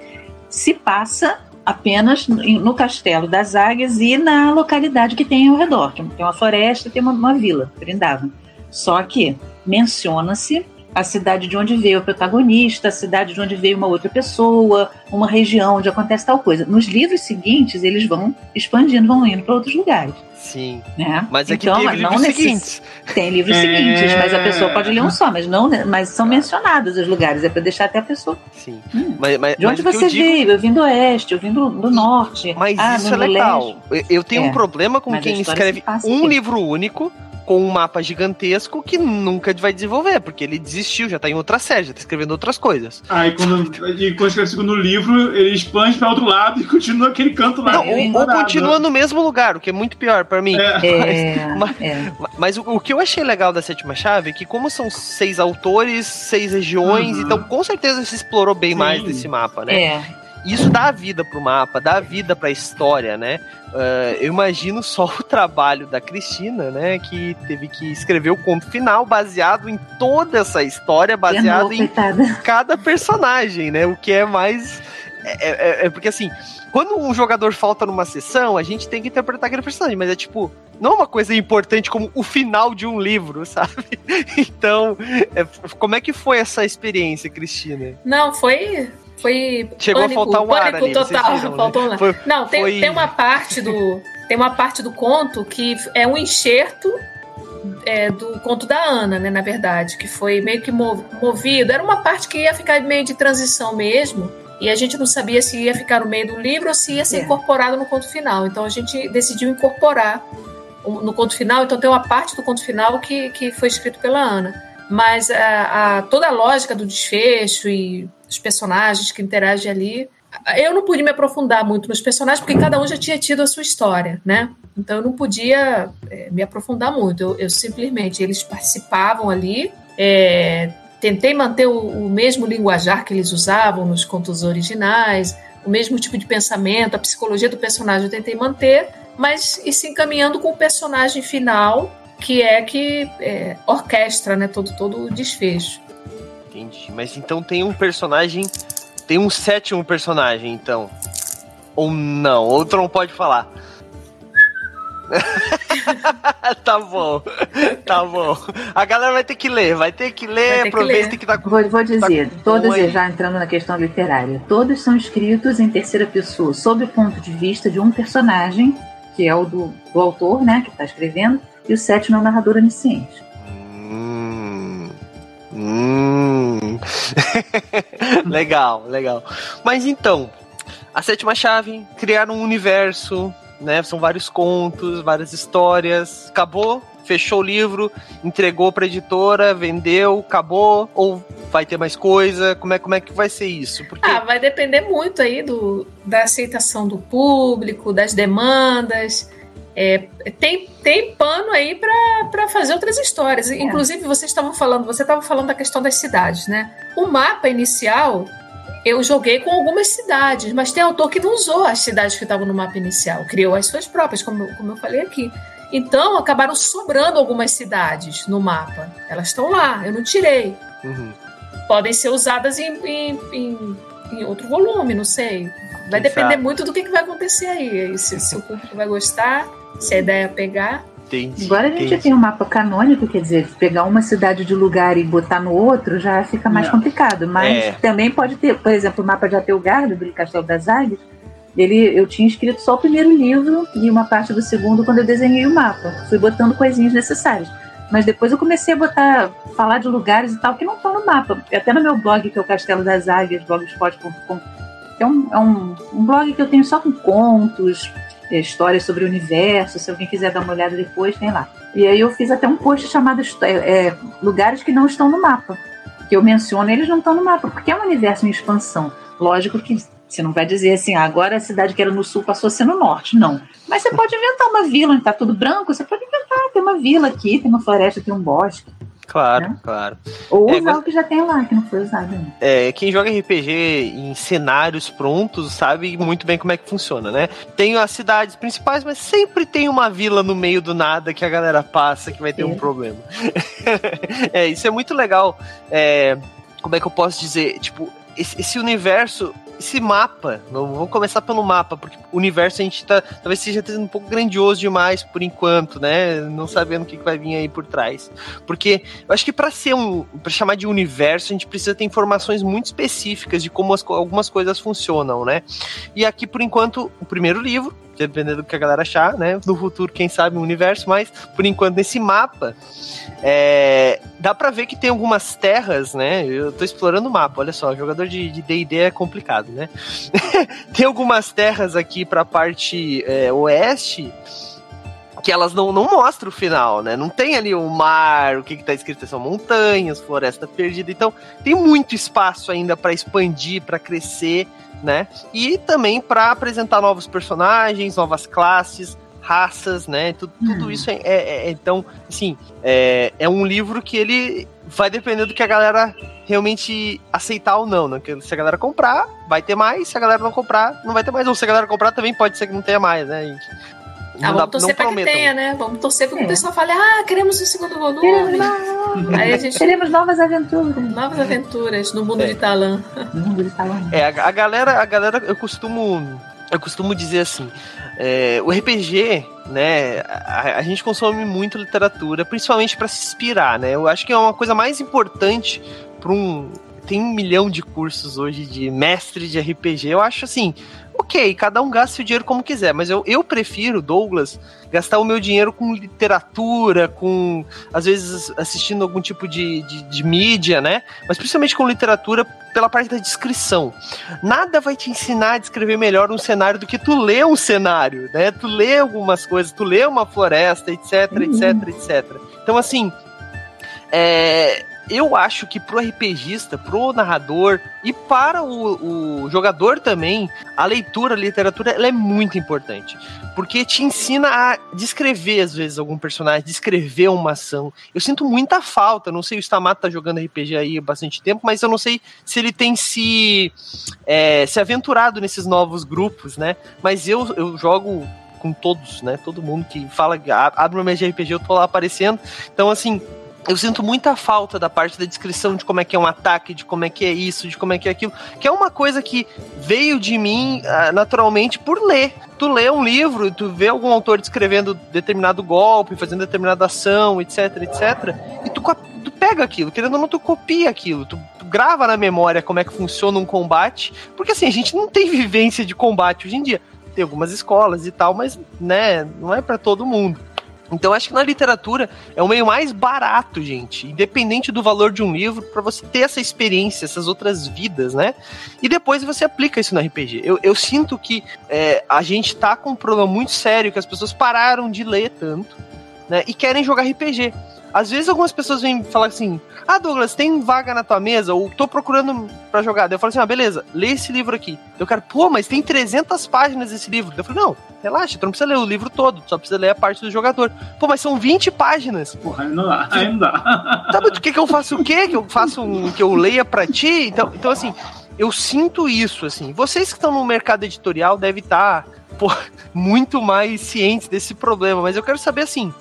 se passa apenas no Castelo das Águias e na localidade que tem ao redor. Tem uma floresta, tem uma, uma vila, Brindavan. Só que menciona-se a cidade de onde veio o protagonista, a cidade de onde veio uma outra pessoa, uma região onde acontece tal coisa. Nos livros seguintes, eles vão expandindo, vão indo para outros lugares. Sim. Né? Mas aqui então, tem livros seguintes. Tem livros é... seguintes, mas a pessoa pode ler um só, mas não, mas são mencionados os lugares, é para deixar até a pessoa. Sim. Hum, mas, mas, de onde você eu veio? Digo... Eu vim do oeste, eu vim do, do norte. Mas ah, isso é legal. Leste. Eu tenho é. um problema com mas quem escreve um aqui. livro único com um mapa gigantesco que nunca vai desenvolver, porque ele desistiu, já tá em outra série, já tá escrevendo outras coisas. Ah, e quando, e quando escreve o segundo livro, ele expande para outro lado e continua aquele canto lá. Não, ou, ou continua no mesmo lugar, o que é muito pior para mim. É. Mas, é. mas, mas o, o, que eu achei legal da sétima chave é que, como são seis autores, seis regiões, uhum. então com certeza se explorou bem Sim. mais desse mapa, né? É. Isso dá vida pro mapa, dá vida pra história, né? Uh, eu imagino só o trabalho da Cristina, né? Que teve que escrever o conto final baseado em toda essa história, baseado em cada personagem, né? O que é mais. É, é, é, porque assim, quando um jogador falta numa sessão, a gente tem que interpretar aquele personagem, mas é tipo, não é uma coisa importante como o final de um livro, sabe? Então, é, como é que foi essa experiência, Cristina? Não, foi foi Chegou pânico, a faltar um ar ali, total. Viram, né? faltou né? Foi, não, tem, foi... tem uma parte do tem uma parte do conto que é um enxerto é, do conto da Ana, né, na verdade, que foi meio que movido. Era uma parte que ia ficar meio de transição mesmo. E a gente não sabia se ia ficar no meio do livro ou se ia ser é. incorporado no conto final. Então a gente decidiu incorporar no conto final. Então tem uma parte do conto final que, que foi escrito pela Ana. Mas a, a toda a lógica do desfecho e os personagens que interagem ali. Eu não pude me aprofundar muito nos personagens, porque cada um já tinha tido a sua história, né? Então eu não podia é, me aprofundar muito. Eu, eu, simplesmente, eles participavam ali, é, tentei manter o, o, mesmo linguajar que eles usavam nos contos originais, o mesmo tipo de pensamento, a psicologia do personagem eu tentei manter, mas e se encaminhando com o personagem final, que é que é, orquestra né, todo, todo o desfecho. Entendi. Mas então tem um personagem. Tem um sétimo personagem, então. Ou não, outro não pode falar. tá bom, tá bom. A galera vai ter que ler, vai ter que ler, aproveita que, que tá com. Vou, vou dizer, tá todos, já entrando na questão literária, todos são escritos em terceira pessoa, sob o ponto de vista de um personagem, que é o do, do autor, né, que está escrevendo, e o sétimo é o narrador onisciente. Hum. Hum. legal, legal. Mas então, a sétima chave, criar um universo, né? São vários contos, várias histórias. Acabou, fechou o livro, entregou para editora, vendeu, acabou ou vai ter mais coisa? Como é como é que vai ser isso? Porque... Ah, vai depender muito aí do, da aceitação do público, das demandas. É, tem, tem pano aí para fazer outras histórias. É. Inclusive, vocês estavam falando, você estava falando da questão das cidades, né? O mapa inicial eu joguei com algumas cidades, mas tem autor que não usou as cidades que estavam no mapa inicial, criou as suas próprias, como, como eu falei aqui. Então, acabaram sobrando algumas cidades no mapa. Elas estão lá, eu não tirei. Uhum. Podem ser usadas em, em, em, em outro volume, não sei. Vai depender muito do que, que vai acontecer aí. Se, se o público vai gostar, se a ideia pegar. Entendi. Agora a gente entendi. tem um mapa canônico, quer dizer, pegar uma cidade de lugar e botar no outro já fica mais É. complicado. Mas É. também pode ter, por exemplo, o mapa de Apelgardo, do Castelo das Águias. Ele, eu tinha escrito só o primeiro livro e uma parte do segundo quando eu desenhei o mapa. Fui botando coisinhas necessárias. Mas depois eu comecei a botar, falar de lugares e tal que não estão no mapa. Até no meu blog, que é o Castelo das Águias, blogspot.com, é um, é um, um blog que eu tenho só com contos, é, histórias sobre o universo. Se alguém quiser dar uma olhada depois, tem lá. E aí eu fiz até um post chamado é, é, Lugares que não estão no mapa. Que eu menciono, eles não estão no mapa, porque é um universo em expansão. Lógico que você não vai dizer assim, ah, agora a cidade que era no sul passou a ser no norte. Não. Mas você pode inventar uma vila onde está tudo branco, você pode inventar, tem uma vila aqui, tem uma floresta, tem um bosque. Claro, Né? claro. Ou É, usar o que já tem lá, que não foi usado ainda. É, quem joga RPG em cenários prontos sabe muito bem como é que funciona, né? Tem as cidades principais, mas sempre tem uma vila no meio do nada que a galera passa que vai ter um É. problema. é, isso é muito legal. É, como é que eu posso dizer? Tipo, esse universo, esse mapa, vamos começar pelo mapa, porque o universo a gente tá, talvez seja um pouco grandioso demais por enquanto, né? Não sabendo o que que vai vir aí por trás. Porque eu acho que para ser um, para chamar de universo, a gente precisa ter informações muito específicas de como as algumas coisas funcionam, né? E aqui por enquanto o primeiro livro, dependendo do que a galera achar, né? No futuro, quem sabe, um universo, mas por enquanto nesse mapa é, dá pra ver que tem algumas terras, né? Eu tô explorando o mapa, olha só, jogador de de D&D é complicado, né? tem algumas terras aqui pra parte é, oeste que elas não, não mostram o final, né? Não tem ali o mar, o que, que tá escrito são montanhas, floresta perdida. Então, tem muito espaço ainda pra expandir, pra crescer, né? E também pra apresentar novos personagens, novas classes, raças, né? Tudo, tudo Hum. isso é, é- é- então, assim, é, é um livro que ele vai depender do que a galera realmente aceitar ou não, né? Se a galera comprar, vai ter mais, se a galera não comprar, não vai ter mais. Ou se a galera comprar, também pode ser que não tenha mais, né, gente? Ah, vamos torcer pra que tenha, né? Vamos torcer pra que o É. pessoal fale, ah, queremos o segundo Queremos, volume. novas- Aí a gente. Teremos novas aventuras. Novas aventuras no mundo É. de Talan. No mundo de Talão. É, a, a galera, a galera, eu costumo, eu costumo dizer assim, é, o RPG, né, a, a gente consome muito literatura, principalmente para se inspirar, né? Eu acho que é uma coisa mais importante para um tem um milhão de cursos hoje de mestre de RPG. Eu acho assim, ok, cada um gasta o dinheiro como quiser, mas eu, eu prefiro, Douglas, gastar o meu dinheiro com literatura, com às vezes assistindo algum tipo de, de, de mídia, né? Mas principalmente com literatura pela parte da descrição. Nada vai te ensinar a descrever melhor um cenário do que tu ler um cenário, né? Tu lê algumas coisas, tu lê uma floresta, etc, Uhum. etc, etc. Então, assim, é, eu acho que pro RPGista, pro narrador e para o, o jogador também, a leitura, a literatura, ela é muito importante. Porque te ensina a descrever, às vezes, algum personagem, descrever uma ação. Eu sinto muita falta, não sei, o Stamato tá jogando RPG aí há bastante tempo, mas eu não sei se ele tem se, é, se aventurado nesses novos grupos, né? Mas eu, eu jogo com todos, né? Todo mundo que fala, "Ah, abre uma mesa de RPG, eu tô lá aparecendo. Então, assim, eu sinto muita falta da parte da descrição de como é que é um ataque, de como é que é isso, de como é que é aquilo, que é uma coisa que veio de mim ah, naturalmente por ler. Tu lê um livro, tu vê algum autor descrevendo determinado golpe, fazendo determinada ação, etc, etc, e tu, tu pega aquilo, querendo ou não, tu copia aquilo, tu, tu grava na memória como é que funciona um combate, porque assim, a gente não tem vivência de combate hoje em dia. Tem algumas escolas e tal, mas, né, não é pra todo mundo. Então acho que na literatura é o meio mais barato, gente, independente do valor de um livro, pra você ter essa experiência, essas outras vidas, né? E depois você aplica isso no RPG. Eu, eu sinto que é, a gente tá com um problema muito sério, que as pessoas pararam de ler tanto, né? E querem jogar RPG. Às vezes algumas pessoas vêm falar assim: Ah, Douglas, tem vaga na tua mesa? Ou tô procurando pra jogar. Daí eu falo assim: Ah, beleza, lê esse livro aqui. Eu quero, pô, mas tem 300 páginas esse livro. Daí eu falo: Não, relaxa, tu não precisa ler o livro todo, tu só precisa ler a parte do jogador. Pô, mas são 20 páginas. Porra, aí não dá, aí não dá. Tá, mas tu quer que eu faça o quê? Que eu faça um, que eu leia pra ti? Então, então assim, eu sinto isso, assim. Vocês que estão no mercado editorial devem estar, pô, muito mais cientes desse problema, mas eu quero saber assim,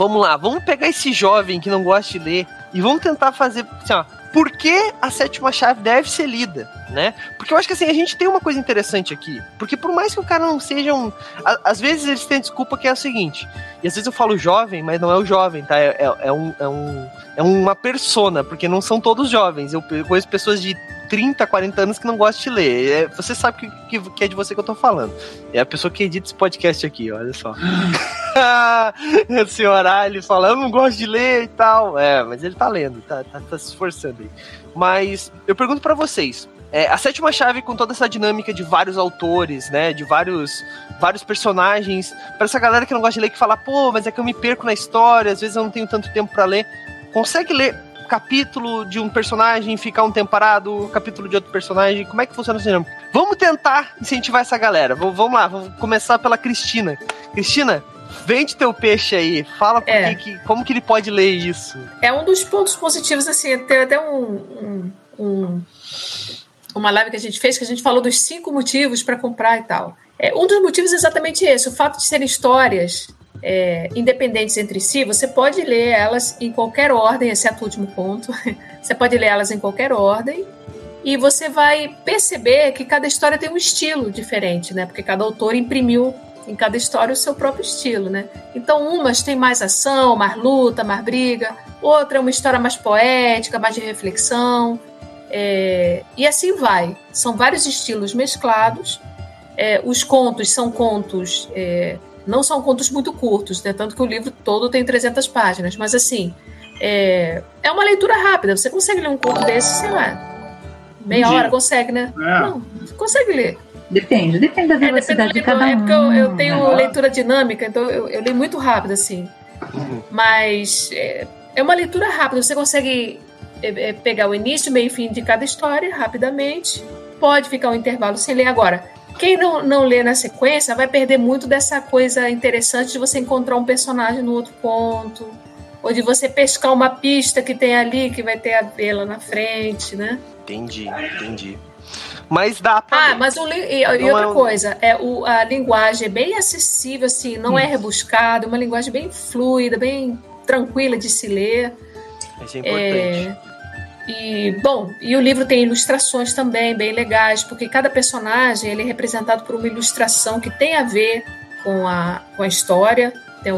vamos lá, vamos pegar esse jovem que não gosta de ler e vamos tentar fazer, assim, ó, por que a sétima chave deve ser lida, né? Porque eu acho que assim, a gente tem uma coisa interessante aqui. Porque por mais que o cara não seja um. a- às vezes eles têm desculpa que é o seguinte. E às vezes eu falo jovem, mas não é o jovem, tá? É, é- é um, é, um, é uma persona, porque não são todos jovens. Eu conheço pessoas de 30, 40 anos que não gostam de ler. É, você sabe que, que, que é de você que eu tô falando. É a pessoa que edita esse podcast aqui, olha só. o senhor Ali fala, eu não gosto de ler e tal. É, mas ele tá lendo, tá, tá, tá se esforçando aí. Mas eu pergunto pra vocês. é, a sétima chave com toda essa dinâmica de vários autores, né? De vários, vários personagens. Pra essa galera que não gosta de ler, que fala, pô, mas é que eu me perco na história, às vezes eu não tenho tanto tempo pra ler. Consegue ler capítulo de um personagem, ficar um tempo parado, capítulo de outro personagem? Como é que funciona essa dinâmica? Vamos tentar incentivar essa galera. V- vamos lá, vamos começar pela Cristina. Cristina, vende teu peixe aí. Fala É. que- como que ele pode ler isso. É um dos pontos positivos, assim, tem até um, um- um- uma live que a gente fez que a gente falou dos cinco motivos para comprar e tal. É, um dos motivos é exatamente esse, o fato de serem histórias é, independentes entre si, você pode ler elas em qualquer ordem, exceto o último ponto. Você pode ler elas em qualquer ordem e você vai perceber que cada história tem um estilo diferente, né? Porque cada autor imprimiu em cada história o seu próprio estilo, né? Então, umas têm mais ação, mais luta, mais briga, outra é uma história mais poética, mais de reflexão, é, e assim vai. São vários estilos mesclados. É, os contos são contos, é, não são contos muito curtos, né? tanto que o livro todo tem 300 páginas, mas assim, é, é uma leitura rápida. Você consegue ler um conto desse, sei lá, meia Um hora, consegue, né? É. Não, você consegue ler. Depende, depende da É, depende velocidade do de cada um. é porque eu, eu tenho né? leitura dinâmica, então eu, eu leio muito rápido, assim. Mas é, é uma leitura rápida, você consegue é, é, pegar o início, meio e fim de cada história rapidamente. Pode ficar um intervalo sem ler. Agora, quem não, não lê na sequência vai perder muito dessa coisa interessante de você encontrar um personagem no outro ponto. Ou de você pescar uma pista que tem ali, que vai ter a ver lá na frente, né? Entendi, entendi. Mas dá pra Ah, mas o e, e outra é um- coisa, é o, a linguagem é bem acessível, assim, não é rebuscada, é uma linguagem bem fluida, bem tranquila de se ler. Isso é importante. E, bom, e o livro tem ilustrações também bem legais, porque cada personagem ele é representado por uma ilustração que tem a ver com a, com a história, tem,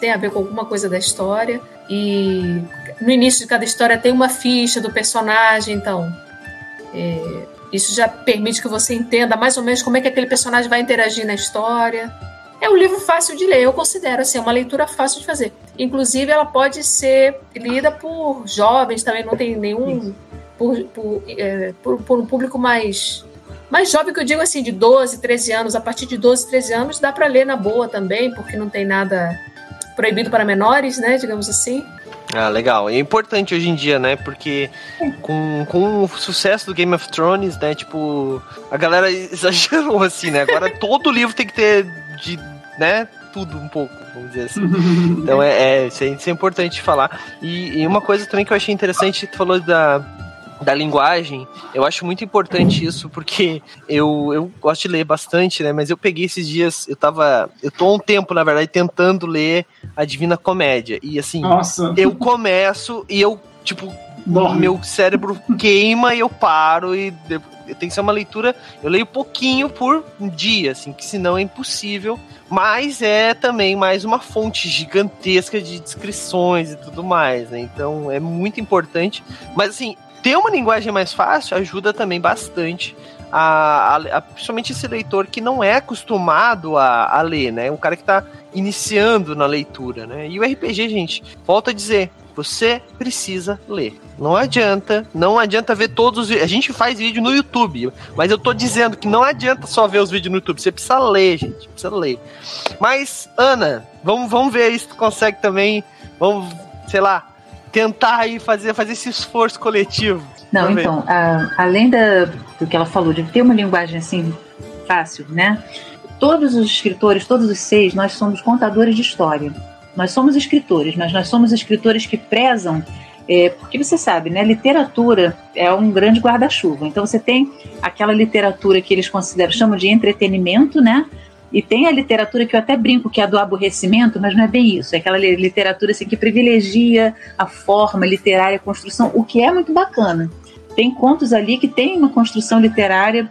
tem a ver com alguma coisa da história. E no início de cada história tem uma ficha do personagem, então é, isso já permite que você entenda mais ou menos como é que aquele personagem vai interagir na história. É um livro fácil de ler, eu considero assim, é uma leitura fácil de fazer. Inclusive, ela pode ser lida por jovens também, não tem nenhum. Por, por, é, por, por um público mais. Mais jovem, que eu digo assim, de 12, 13 anos. A partir de 12, 13 anos dá para ler na boa também, porque não tem nada proibido para menores, né? Digamos assim. Ah, legal. É importante hoje em dia, né? Porque com, com o sucesso do Game of Thrones, né? Tipo, a galera exagerou, assim, né? Agora todo livro tem que ter de, né? Tudo um pouco, vamos dizer assim. Então é, é, isso, é isso é importante falar. E, e uma coisa também que eu achei interessante, tu falou da, da linguagem, eu acho muito importante isso, porque eu, eu gosto de ler bastante, né? Mas eu peguei esses dias, eu tava. Eu tô há um tempo, na verdade, tentando ler a Divina Comédia. E assim, Nossa, eu começo e eu, tipo, morre. meu cérebro queima e eu paro e tem que ser uma leitura, eu leio pouquinho por dia, assim, que senão é impossível, mas é também mais uma fonte gigantesca de descrições e tudo mais, né? Então é muito importante, mas assim, ter uma linguagem mais fácil ajuda também bastante a, a- a- principalmente esse leitor que não é acostumado a, a ler, né? Um cara que tá iniciando na leitura, né? E o RPG, gente, volto a dizer, você precisa ler. Não adianta, não adianta ver todos os. A gente faz vídeo no YouTube, mas eu tô dizendo que não adianta só ver os vídeos no YouTube. Você precisa ler, gente. Precisa ler. Mas, Ana, vamos, vamos ver se tu consegue também. Vamos, sei lá, tentar aí fazer, fazer esse esforço coletivo. Não, então, a- além da, do que ela falou, de ter uma linguagem assim fácil, né? Todos os escritores, todos os seis, nós somos contadores de história. Nós somos escritores, mas nós somos escritores que prezam, é, porque você sabe, né? Literatura é um grande guarda-chuva. Então você tem aquela literatura que eles consideram, chamam de entretenimento, né? E tem a literatura que eu até brinco que é a do aborrecimento, mas não é bem isso. É aquela literatura assim, que privilegia a forma literária, a construção, o que é muito bacana. Tem contos ali que tem uma construção literária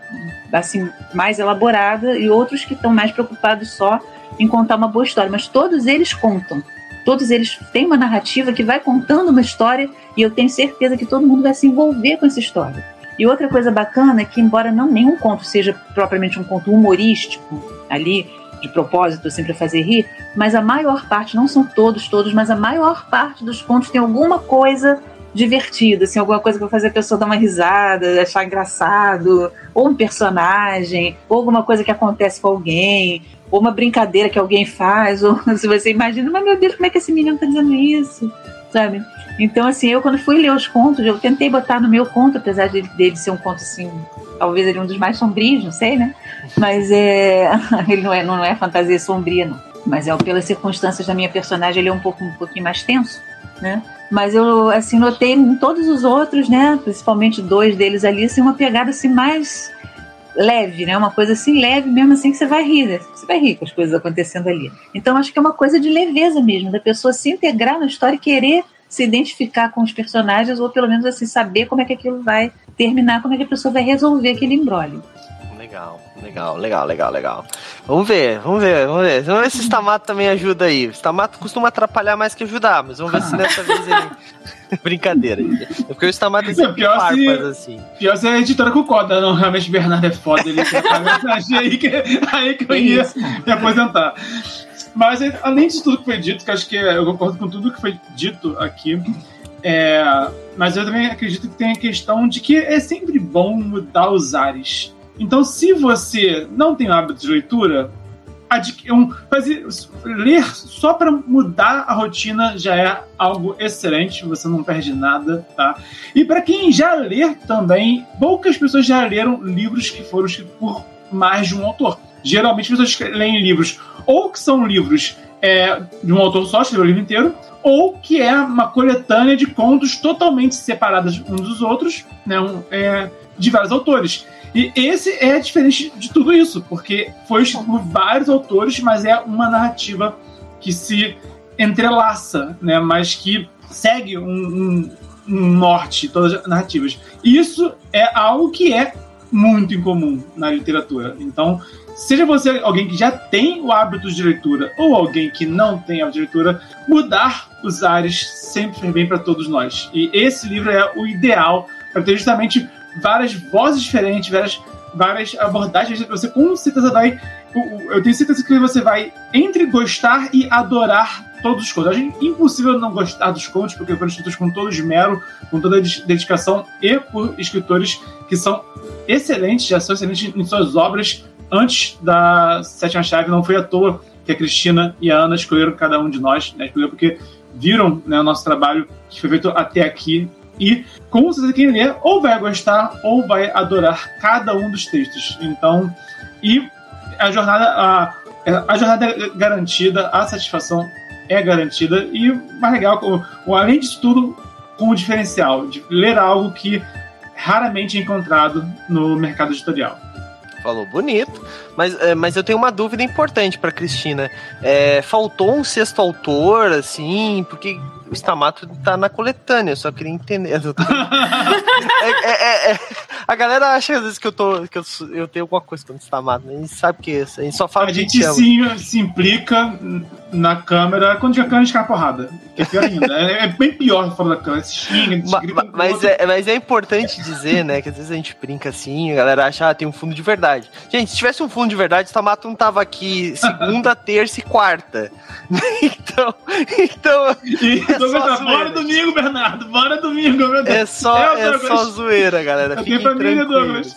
assim mais elaborada e outros que estão mais preocupados só em contar uma boa história, mas todos eles contam. Todos eles têm uma narrativa que vai contando uma história e eu tenho certeza que todo mundo vai se envolver com essa história. E outra coisa bacana é que, embora não nenhum conto seja propriamente um conto humorístico, ali, de propósito, assim, para fazer rir, mas a maior parte, não são todos, todos, mas a maior parte dos contos tem alguma coisa divertida, assim, alguma coisa que vai fazer a pessoa dar uma risada, achar engraçado, ou um personagem, ou alguma coisa que acontece com alguém, ou uma brincadeira que alguém faz, ou se você imagina, mas meu Deus, como é que esse menino tá dizendo isso? Sabe? Então, assim, eu quando fui ler os contos, eu tentei botar no meu conto, apesar de, dele ser um conto, assim, talvez ele um dos mais sombrios, não sei, né? Mas é, ele não é, não é fantasia sombria, não. Mas é pelas circunstâncias da minha personagem, ele é um pouco um pouquinho mais tenso, né? Mas eu, assim, notei em todos os outros, né? Principalmente dois deles ali, assim, uma pegada, assim, mais leve, né? Uma coisa assim leve, mesmo assim que você vai rir, né? Você vai rir com as coisas acontecendo ali. Então acho que é uma coisa de leveza mesmo, da pessoa se integrar na história e querer se identificar com os personagens, ou pelo menos assim, saber como é que aquilo vai terminar, como é que a pessoa vai resolver aquele embrólio. Legal, legal, legal, legal, legal. Vamos ver, vamos ver, vamos ver. Vamos ver se o Stamato também ajuda aí. O Stamato costuma atrapalhar mais que ajudar, mas vamos ver se dessa vez ele. Brincadeira. É porque o Stamato é sempre pior farpas, se, assim. Pior se a editora concorda, não, realmente o Bernardo é foda, ele aí que, aí que eu ia me aposentar. Mas além de tudo que foi dito, que acho que eu concordo com tudo que foi dito aqui, é, mas eu também acredito que tem a questão de que é sempre bom mudar os ares. Então, se você não tem o hábito de leitura, um, fazer, ler só para mudar a rotina já é algo excelente, você não perde nada, tá? E para quem já lê também, poucas pessoas já leram livros que foram escritos por mais de um autor. Geralmente as pessoas leem livros ou que são livros é, de um autor só, escreveu o livro inteiro, ou que é uma coletânea de contos totalmente separados uns dos outros, né, um, é, de vários autores. E esse é diferente de tudo isso, porque foi escrito por vários autores, mas é uma narrativa que se entrelaça, né, mas que segue um, um, um norte, todas as narrativas. Isso é algo que é muito incomum na literatura. Então, Seja você alguém que já tem o hábito de leitura ou alguém que não tem hábito de leitura, mudar os ares sempre faz bem para todos nós. E esse livro é o ideal para ter justamente várias vozes diferentes, várias, várias abordagens. Você com certeza vai. Eu tenho certeza que você vai entre gostar e adorar todos os contos. É impossível não gostar dos contos, porque foram escritos com todo esmero, com toda dedicação e por escritores que são excelentes, já são excelentes em suas obras antes da sétima chave, não foi à toa que a Cristina e a Ana escolheram cada um de nós, né? Escolheram porque viram né, o nosso trabalho que foi feito até aqui. E, com certeza, quem ler ou vai gostar ou vai adorar cada um dos textos. Então, e a jornada, a, a jornada é garantida, a satisfação é garantida. E mais legal, o, além disso tudo, com o diferencial de ler algo que raramente é encontrado no mercado editorial falou bonito, mas, é, mas eu tenho uma dúvida importante para Cristina. É, faltou um sexto autor, assim, porque o Stamato tá na coletânea, eu só queria entender. é, é, é, a galera acha às vezes que eu, tô, que eu, eu tenho alguma coisa contra o Stamato, né? a gente sabe que é isso, a gente só fala A gente se, se implica na câmera quando a câmera de porrada. Que é pior ainda. é, é, bem pior fora da câmera. Se xinga, se grita, mas, é, mas é importante dizer, né, que às vezes a gente brinca assim, a galera acha, ah, tem um fundo de verdade. Gente, se tivesse um fundo de verdade, o Stamato não tava aqui segunda, terça e quarta. então, então. E, é só bora domingo, Bernardo. Bora domingo, meu Deus. É só, é, é só zoeira, galera. Eu Fiquem família, Douglas.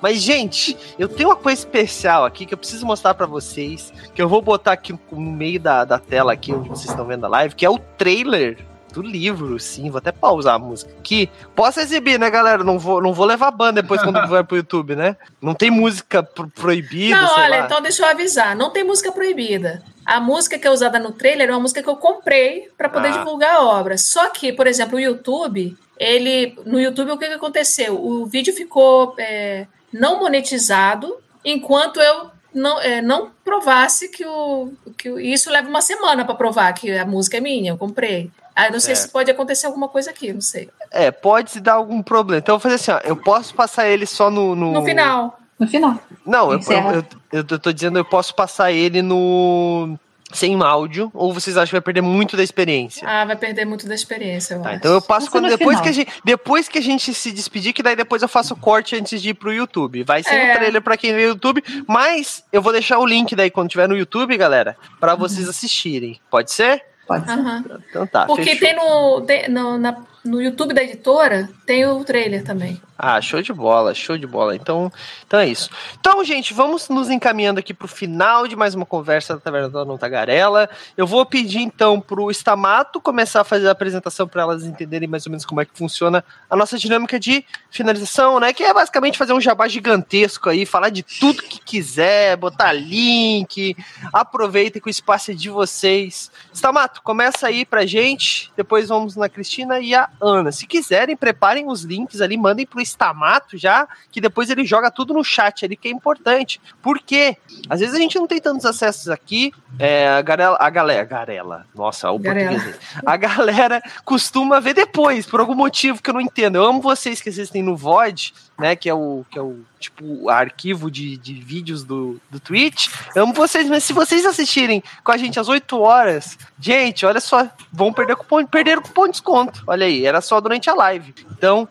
Mas, gente, eu tenho uma coisa especial aqui que eu preciso mostrar para vocês. Que eu vou botar aqui no meio da, da tela aqui onde vocês estão vendo a live, que é o trailer do livro, sim. Vou até pausar a música aqui. Posso exibir, né, galera? Não vou, não vou levar ban depois quando vai pro YouTube, né? Não tem música pro proibida. Não, olha, lá. então deixa eu avisar. Não tem música proibida. A música que é usada no trailer é uma música que eu comprei para poder ah. divulgar a obra. Só que, por exemplo, o YouTube, ele. No YouTube, o que, que aconteceu? O vídeo ficou é, não monetizado enquanto eu não, é, não provasse que o, que o. Isso leva uma semana para provar que a música é minha, eu comprei. Ah, não sei É. se pode acontecer alguma coisa aqui, não sei. É, pode dar algum problema. Então eu vou fazer assim, ó. Eu posso passar ele só no. No, No final. No final. Não, eu, eu, eu, eu tô dizendo, eu posso passar ele no. Sem áudio, ou vocês acham que vai perder muito da experiência? Ah, vai perder muito da experiência, eu Tá, acho. então eu passo Passa quando depois final. que, a gente, depois que a gente se despedir, que daí depois eu faço o corte antes de ir pro YouTube. Vai ser É. um trailer pra quem vê o YouTube, mas eu vou deixar o link daí quando tiver no YouTube, galera, pra vocês assistirem. Pode ser? Pode ser. Aham. Então tá. Porque fechou. tem no, tem no, na- no YouTube da editora, tem o trailer também. Ah, show de bola, show de bola. Então, então é isso. Então, gente, vamos nos encaminhando aqui pro final de mais uma conversa da Taverna da Não Tagarela. Eu vou pedir então pro Stamato começar a fazer a apresentação para elas entenderem mais ou menos como é que funciona a nossa dinâmica de finalização, né? Que é basicamente fazer um jabá gigantesco aí, falar de tudo que quiser, botar link. Aproveitem que o espaço é de vocês. Stamato, começa aí pra gente. Depois vamos na Cristina e a Ana. Se quiserem, preparem os links ali, mandem pro Stamato já, que depois ele joga tudo no chat ali, que é importante. Por quê? Às vezes a gente não tem tantos acessos aqui. É, a galera, a galera, garela, nossa, o Garela. português. A galera costuma ver depois, por algum motivo que eu não entendo. Eu amo vocês que assistem no VOD, né, que é o, que é o tipo, arquivo de, de vídeos do, do Twitch. Amo vocês, mas se vocês assistirem com a gente às 8 horas, gente, olha só, vão perder cupom, perder o cupom de desconto. Olha aí, era só durante a live. Então,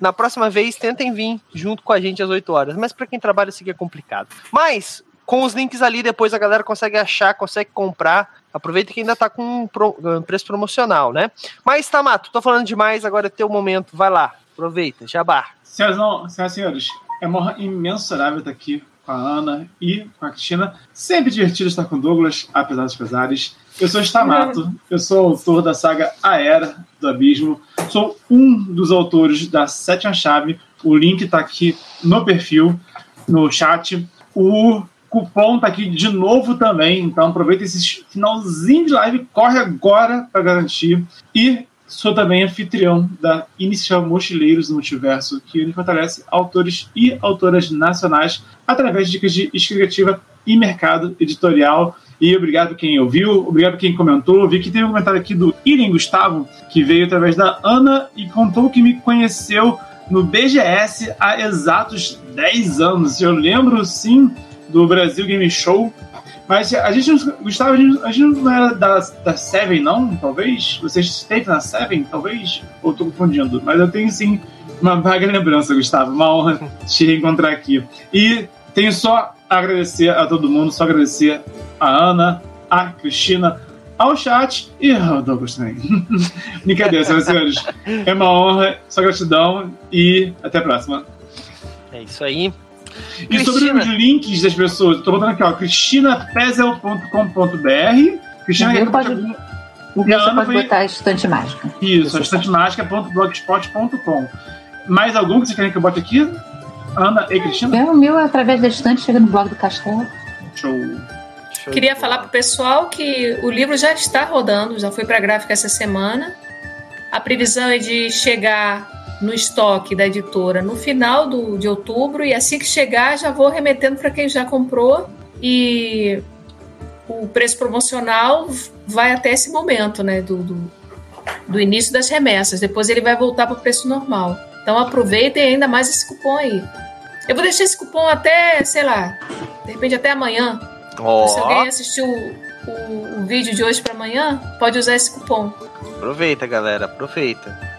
na próxima vez, tentem vir junto com a gente às 8 horas. Mas para quem trabalha, isso aqui é complicado. Mas, com os links ali, depois a galera consegue achar, consegue comprar. Aproveita que ainda tá com um um preço promocional, né? Mas, Tamato, tô falando demais, agora é teu momento. Vai lá, aproveita, jabá. Senhoras, e senhores, é uma honra imensurável estar aqui com a Ana e com a Cristina. Sempre divertido estar com o Douglas, apesar dos pesares. Eu sou Stamato, eu sou autor da saga A Era do Abismo. Sou um dos autores da Sétima Chave. O link está aqui no perfil, no chat. O cupom está aqui de novo também, então aproveita esse finalzinho de live, corre agora para garantir. E sou também anfitrião da Iniciativa Mochileiros do Multiverso, que fortalece autores e autoras nacionais através de dicas de escrita e mercado editorial. E obrigado quem ouviu, obrigado quem comentou. Vi que teve um comentário aqui do Irem Gustavo, que veio através da Ana e contou que me conheceu no BGS há exatos 10 anos. Eu lembro sim do Brasil Game Show. Mas a gente. Gustavo, a gente, a gente não era da, da Seven, não? Talvez? Você esteve na Seven? Talvez? Ou estou confundindo? Mas eu tenho sim uma vaga lembrança, Gustavo. Uma honra te reencontrar aqui. E tenho só a agradecer a todo mundo, só agradecer a Ana, a Cristina, ao chat e ao Douglas também. Brincadeira, senhoras e senhores. É uma honra, só gratidão e até a próxima. É isso aí. E sobre os links das pessoas, estou botando aqui, ó, cristinapesel.com.br. Cristina, que pode, não pode foi- botar estante mágica. Isso, estantemágica.blogspot.com. Mais algum que vocês querem que eu bote aqui? Ana e Cristina? É, O meu é através da estante, chega no blog do Castelo. Show. Show Queria falar pro pessoal que o livro já está rodando, já foi para gráfica essa semana. A previsão é de chegar no estoque da editora no final do, de outubro e assim que chegar já vou remetendo para quem já comprou e o preço promocional vai até esse momento, né, do, do, do início das remessas. Depois ele vai voltar para o preço normal. Então aproveitem ainda mais esse cupom aí. Eu vou deixar esse cupom até, sei lá, de repente até amanhã. Ó, Se alguém assistiu o, o- o vídeo de hoje para amanhã, pode usar esse cupom. aproveita, galera, aproveita.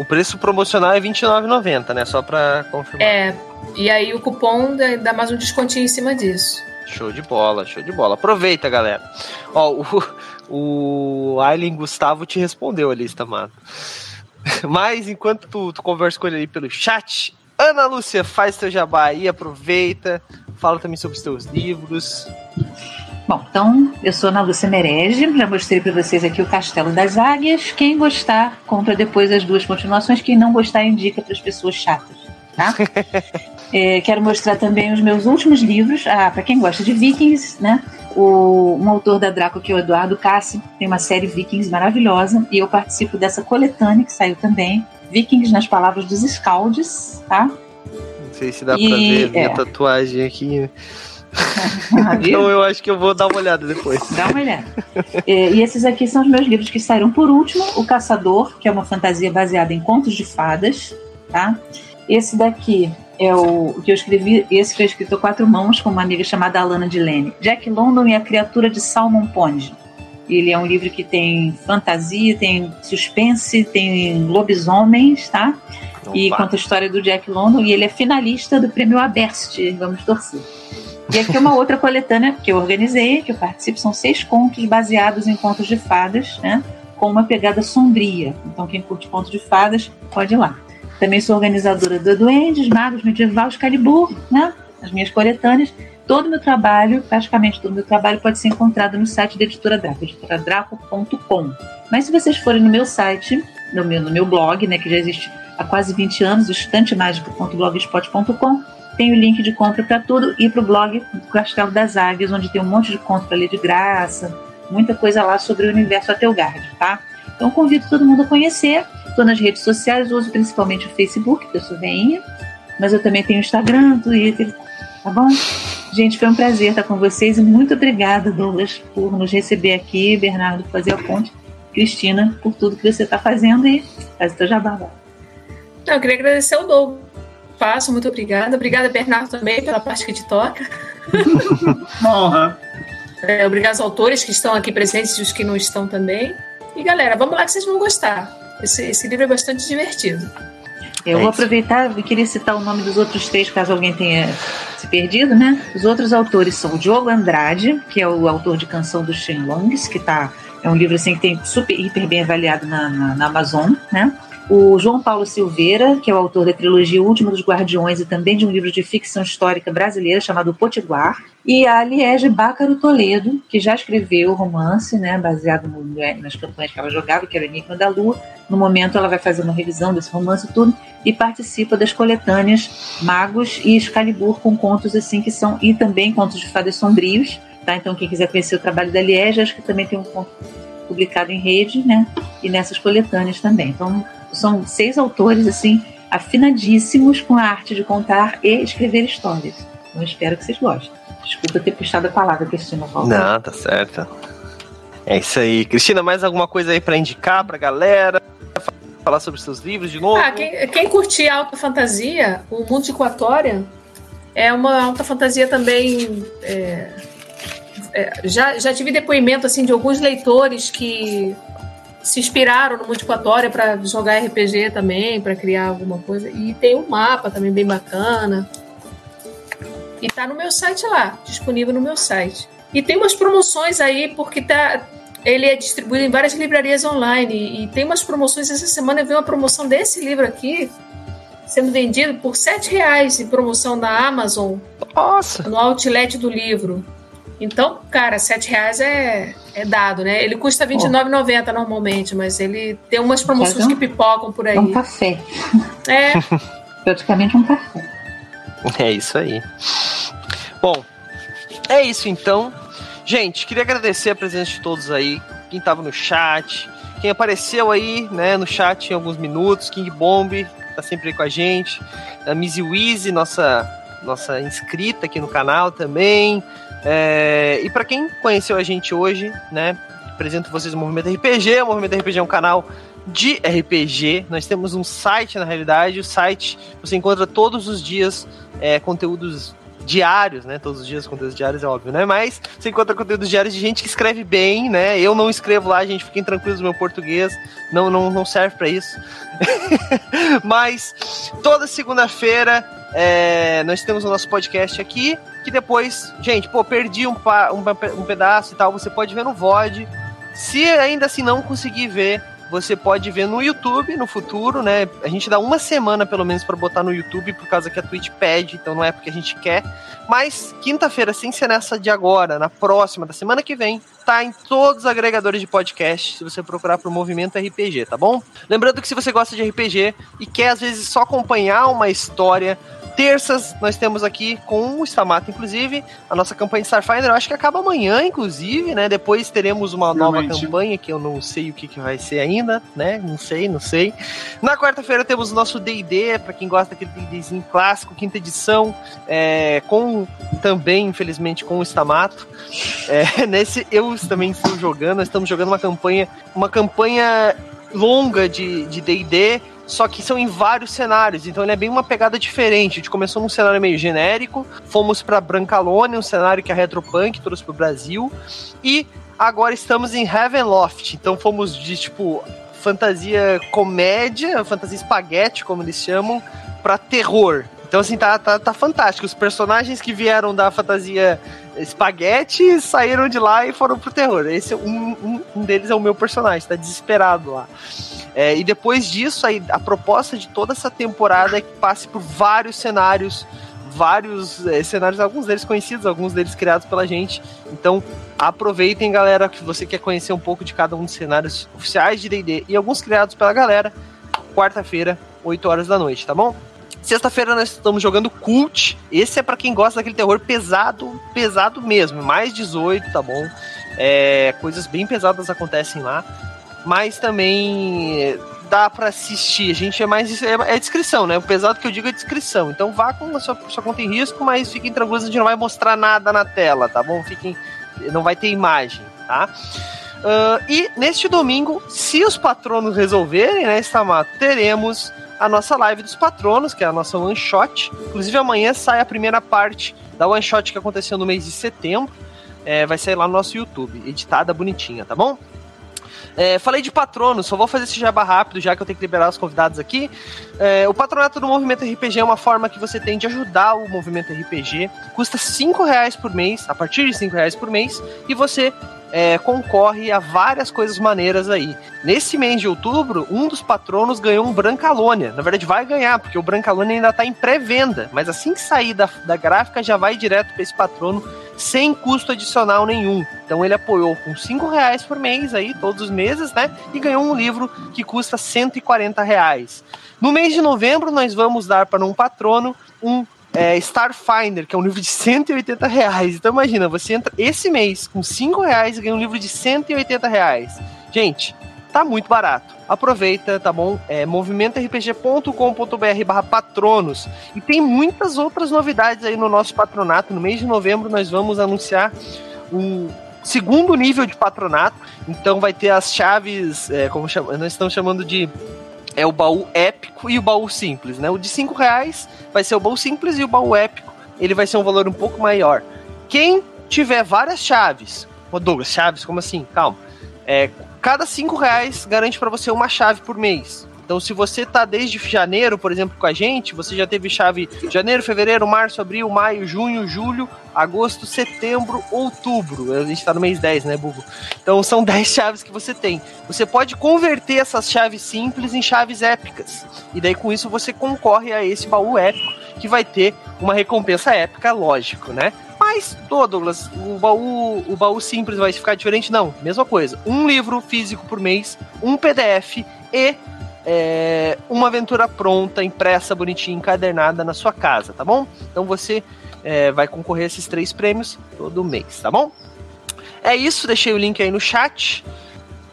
O preço promocional é R$29,90, né? Só pra confirmar. É, e aí o cupom dá mais um descontinho em cima disso. Show de bola, show de bola. Aproveita, galera. Ó, o, o Aileen Gustavo te respondeu ali, Stamado. Mas enquanto tu, tu conversa com ele aí pelo chat, Ana Lúcia, faz teu jabá aí, aproveita. Fala também sobre os teus livros. Bom, então eu sou Ana Lúcia Merege, já mostrei para vocês aqui o Castelo das Águias. Quem gostar, compra depois as duas continuações. Quem não gostar, indica para as pessoas chatas. Tá? É, quero mostrar também os meus últimos livros. Ah, para quem gosta de Vikings, né? O, um autor da Draco, que é o Eduardo Cassi, tem uma série Vikings maravilhosa. E eu participo dessa coletânea que saiu também. Vikings nas palavras dos Scalds, tá? Não sei se dá pra E- ver a minha é. tatuagem aqui. Então eu acho que eu vou dar uma olhada depois. Dá uma olhada. É, e esses aqui são os meus livros que saíram por último: O Caçador, que é uma fantasia baseada em contos de fadas, tá? Esse daqui é o, que eu escrevi, esse foi escrito a quatro mãos com uma amiga chamada Alana Dilene. Jack London e a criatura de Salmon Pond. Ele é um livro que tem fantasia, tem suspense, tem lobisomens, tá? Opa. E conta a história do Jack London e ele é finalista do prêmio Aberst. Vamos torcer. E aqui é uma outra coletânea que eu organizei, que eu participo, são seis contos baseados em contos de fadas, né? Com uma pegada sombria. Então, quem curte contos de fadas, pode ir lá. Também sou organizadora do Duendes, Magos, Medieval, Excalibur, né? As minhas coletâneas. Todo o meu trabalho, praticamente todo o meu trabalho, pode ser encontrado no site da Editora Draco, editoradraco.com. Mas se vocês forem no meu site, no meu, no meu blog, né, que já existe há quase 20 anos, o estantemágico.blogspot.com, tem o link de compra para tudo e para o blog do Castelo das Águias, onde tem um monte de conto para ler de graça, muita coisa lá sobre o universo Atelgard, tá? Então convido todo mundo a conhecer. Estou nas redes sociais, uso principalmente o Facebook, que eu sou veinha, mas eu também tenho Instagram, Twitter, tá bom? Gente, foi um prazer estar com vocês e muito obrigada, Douglas, por nos receber aqui, Bernardo, por fazer a ponte, Cristina, por tudo que você está fazendo e faz o teu jabá. Eu queria agradecer ao Douglas espaço, muito obrigada. Obrigada, Bernardo, também, pela parte que te toca. honra. É, obrigado aos autores que estão aqui presentes e os que não estão também. E galera, vamos lá que vocês vão gostar. Esse, esse livro é bastante divertido. Eu é vou aproveitar e queria citar o nome dos outros três, caso alguém tenha se perdido, né? Os outros autores são o Diogo Andrade, que é o autor de Canção dos Shenlongs, que tá, é um livro assim que tem super, hiper bem avaliado na, na, na Amazon, né? O João Paulo Silveira, que é o autor da trilogia Último dos Guardiões e também de um livro de ficção histórica brasileira chamado Potiguar, e a Liege Bácaro Toledo, que já escreveu o romance, né, baseado no, nas campanhas que ela jogava, que era Enigma da Lua. No momento ela vai fazer uma revisão desse romance e tudo, e participa das coletâneas Magos e Excalibur com contos assim que são, e também contos de fadas sombrios, tá? Então quem quiser conhecer o trabalho da Liege, acho que também tem um conto publicado em rede, né, e nessas coletâneas também. Então são seis autores assim afinadíssimos com a arte de contar e escrever histórias. Então espero que vocês gostem. Desculpa ter puxado a palavra, Cristina. Não, tá certo. É isso aí. Cristina, mais alguma coisa aí para indicar pra galera? Falar sobre seus livros de novo? Ah, quem, quem curtir alta fantasia, o Mundo de Quatória é uma alta fantasia também. É, é, já, já tive depoimento assim de alguns leitores que se inspiraram no multiplatória para jogar RPG também, para criar alguma coisa. E tem um mapa também bem bacana. E tá no meu site lá, disponível no meu site. E tem umas promoções aí, porque tá, ele é distribuído em várias livrarias online. E tem umas promoções. Essa semana eu vi uma promoção desse livro aqui, sendo vendido por R$ reais em promoção da Amazon. Nossa! No outlet do livro. Então, cara, sete reais é, é dado, né? Ele custa R$29,90 normalmente, mas ele tem umas promoções que pipocam por aí. É um café. É. Praticamente um café. É isso aí. Bom, é isso então. Gente, queria agradecer a presença de todos aí, quem estava no chat, quem apareceu aí, né, no chat em alguns minutos, King Bomb tá sempre aí com a gente, a Mizzy Weezy, nossa nossa inscrita aqui no canal também, é, e para quem conheceu a gente hoje, né, apresento vocês o Movimento RPG. O Movimento RPG é um canal de RPG. Nós temos um site, na realidade. O site você encontra todos os dias é, conteúdos diários, né? Todos os dias conteúdos diários é óbvio, né? Mas você encontra conteúdos diários de gente que escreve bem, né? Eu não escrevo lá, gente, fiquem tranquilos, meu português não não, não serve para isso. Mas toda segunda-feira é, nós temos o nosso podcast aqui, que depois, gente, pô, perdi um, um, um pedaço e tal, você pode ver no VOD. Se ainda assim não conseguir ver, você pode ver no YouTube no futuro, né? A gente dá uma semana pelo menos para botar no YouTube por causa que a Twitch pede, então não é porque a gente quer. Mas quinta-feira, sem ser nessa de agora, na próxima, da semana que vem, tá em todos os agregadores de podcast, se você procurar pro Movimento RPG, tá bom? Lembrando que se você gosta de RPG e quer às vezes só acompanhar uma história Terças nós temos aqui com o Stamato, inclusive, a nossa campanha de Starfinder. Eu acho que acaba amanhã, inclusive, né? Depois teremos uma Realmente. nova campanha que eu não sei o que, que vai ser ainda, né? Não sei, não sei. Na quarta-feira temos o nosso D&D, para quem gosta daquele D&Dzinho clássico, quinta edição, é, com também, infelizmente, com o Stamato. É, nesse eu também estou jogando, nós estamos jogando uma campanha, uma campanha longa de D&D, só que são em vários cenários, então ele é bem uma pegada diferente. A gente começou num cenário meio genérico, fomos para Brancalone, um cenário que a Retropunk trouxe pro Brasil, e agora estamos em Heavenloft, então fomos de tipo fantasia comédia, fantasia espaguete, como eles chamam, pra terror. Então, assim, tá, tá, tá fantástico. Os personagens que vieram da fantasia espaguete saíram de lá e foram pro terror. Esse é um, um, um deles é o meu personagem, tá desesperado lá. É, e depois disso, aí, a proposta de toda essa temporada é que passe por vários cenários, vários é, cenários, alguns deles conhecidos, alguns deles criados pela gente. Então, aproveitem, galera, que você quer conhecer um pouco de cada um dos cenários oficiais de D&D e alguns criados pela galera. Quarta-feira, 8 horas da noite, tá bom? Sexta-feira nós estamos jogando Cult. Esse é pra quem gosta daquele terror pesado, pesado mesmo. Mais 18, tá bom? É, coisas bem pesadas acontecem lá. Mas também é, dá pra assistir. A gente é mais. É, é descrição, né? O pesado que eu digo é descrição. Então vá com a sua, sua conta em risco, mas fiquem tranquilos, a gente não vai mostrar nada na tela, tá bom? Fiquem. Não vai ter imagem, tá? Ah, e neste domingo, se os patronos resolverem, né, Stamato, teremos a nossa live dos patronos, que é a nossa one shot. Inclusive, amanhã sai a primeira parte da one shot que aconteceu no mês de setembro. É, vai sair lá no nosso YouTube, editada bonitinha, tá bom? É, falei de patrono, só vou fazer esse jabá rápido, já que eu tenho que liberar os convidados aqui. É, o patronato do Movimento RPG é uma forma que você tem de ajudar o Movimento RPG. Custa 5 reais por mês, a partir de 5 reais por mês, e você é, concorre a várias coisas maneiras aí. Nesse mês de outubro, um dos patronos ganhou um Brancalônia. Na verdade, vai ganhar, porque o Brancalônia ainda está em pré-venda. Mas assim que sair da, da gráfica, já vai direto para esse patrono sem custo adicional nenhum. Então ele apoiou com 5 reais por mês aí, todos os meses, né? E ganhou um livro que custa 140 reais. No mês de novembro, nós vamos dar para um patrono um é, Starfinder, que é um livro de 180 reais. Então imagina, você entra esse mês com 5 reais e ganha um livro de 180 reais. Gente, tá muito barato. Aproveita, tá bom? É movimentorpg.com.br barra patronos. E tem muitas outras novidades aí no nosso patronato. No mês de novembro nós vamos anunciar o segundo nível de patronato. Então vai ter as chaves, é, como chama, nós estamos chamando de é o baú épico e o baú simples, né? O de 5 reais vai ser o baú simples e o baú épico ele vai ser um valor um pouco maior. Quem tiver várias chaves, ô Douglas, chaves, como assim? Calma. É, cada 5 reais garante para você uma chave por mês. Então, se você tá desde janeiro, por exemplo, com a gente, você já teve chave janeiro, fevereiro, março, abril, maio, junho, julho, agosto, setembro, outubro. A gente tá no mês 10, né, Bugo? Então, são 10 chaves que você tem. Você pode converter essas chaves simples em chaves épicas. E daí, com isso, você concorre a esse baú épico, que vai ter uma recompensa épica, lógico, né? Mas, Douglas, o baú, o baú simples vai ficar diferente? Não, mesma coisa. Um livro físico por mês, um PDF e é, uma aventura pronta, impressa, bonitinha, encadernada na sua casa, tá bom? Então você é, vai concorrer a esses três prêmios todo mês, tá bom? É isso, deixei o link aí no chat.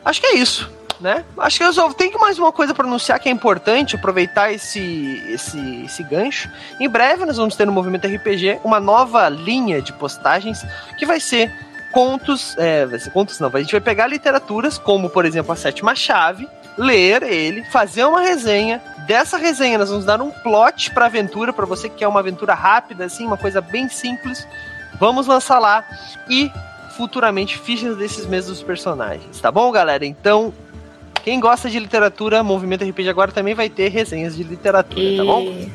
Acho que é isso, né? Acho que eu tenho mais uma coisa para anunciar que é importante aproveitar esse, esse, esse gancho. Em breve nós vamos ter no Movimento RPG uma nova linha de postagens que vai ser contos, é, vai ser contos não, a gente vai pegar literaturas como, por exemplo, a Sétima Chave, ler ele, fazer uma resenha. Dessa resenha nós vamos dar um plot para aventura para você que quer uma aventura rápida assim, uma coisa bem simples. Vamos lançar lá e futuramente fichas desses mesmos personagens, tá bom, galera? Então, quem gosta de literatura, Movimento RPG agora também vai ter resenhas de literatura, tá bom? E...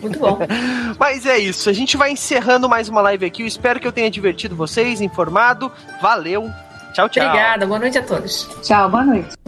Muito bom. Mas é isso, a gente vai encerrando mais uma live aqui. Eu espero que eu tenha divertido vocês, informado. Valeu. Tchau, tchau. Obrigada, boa noite a todos. Tchau, boa noite.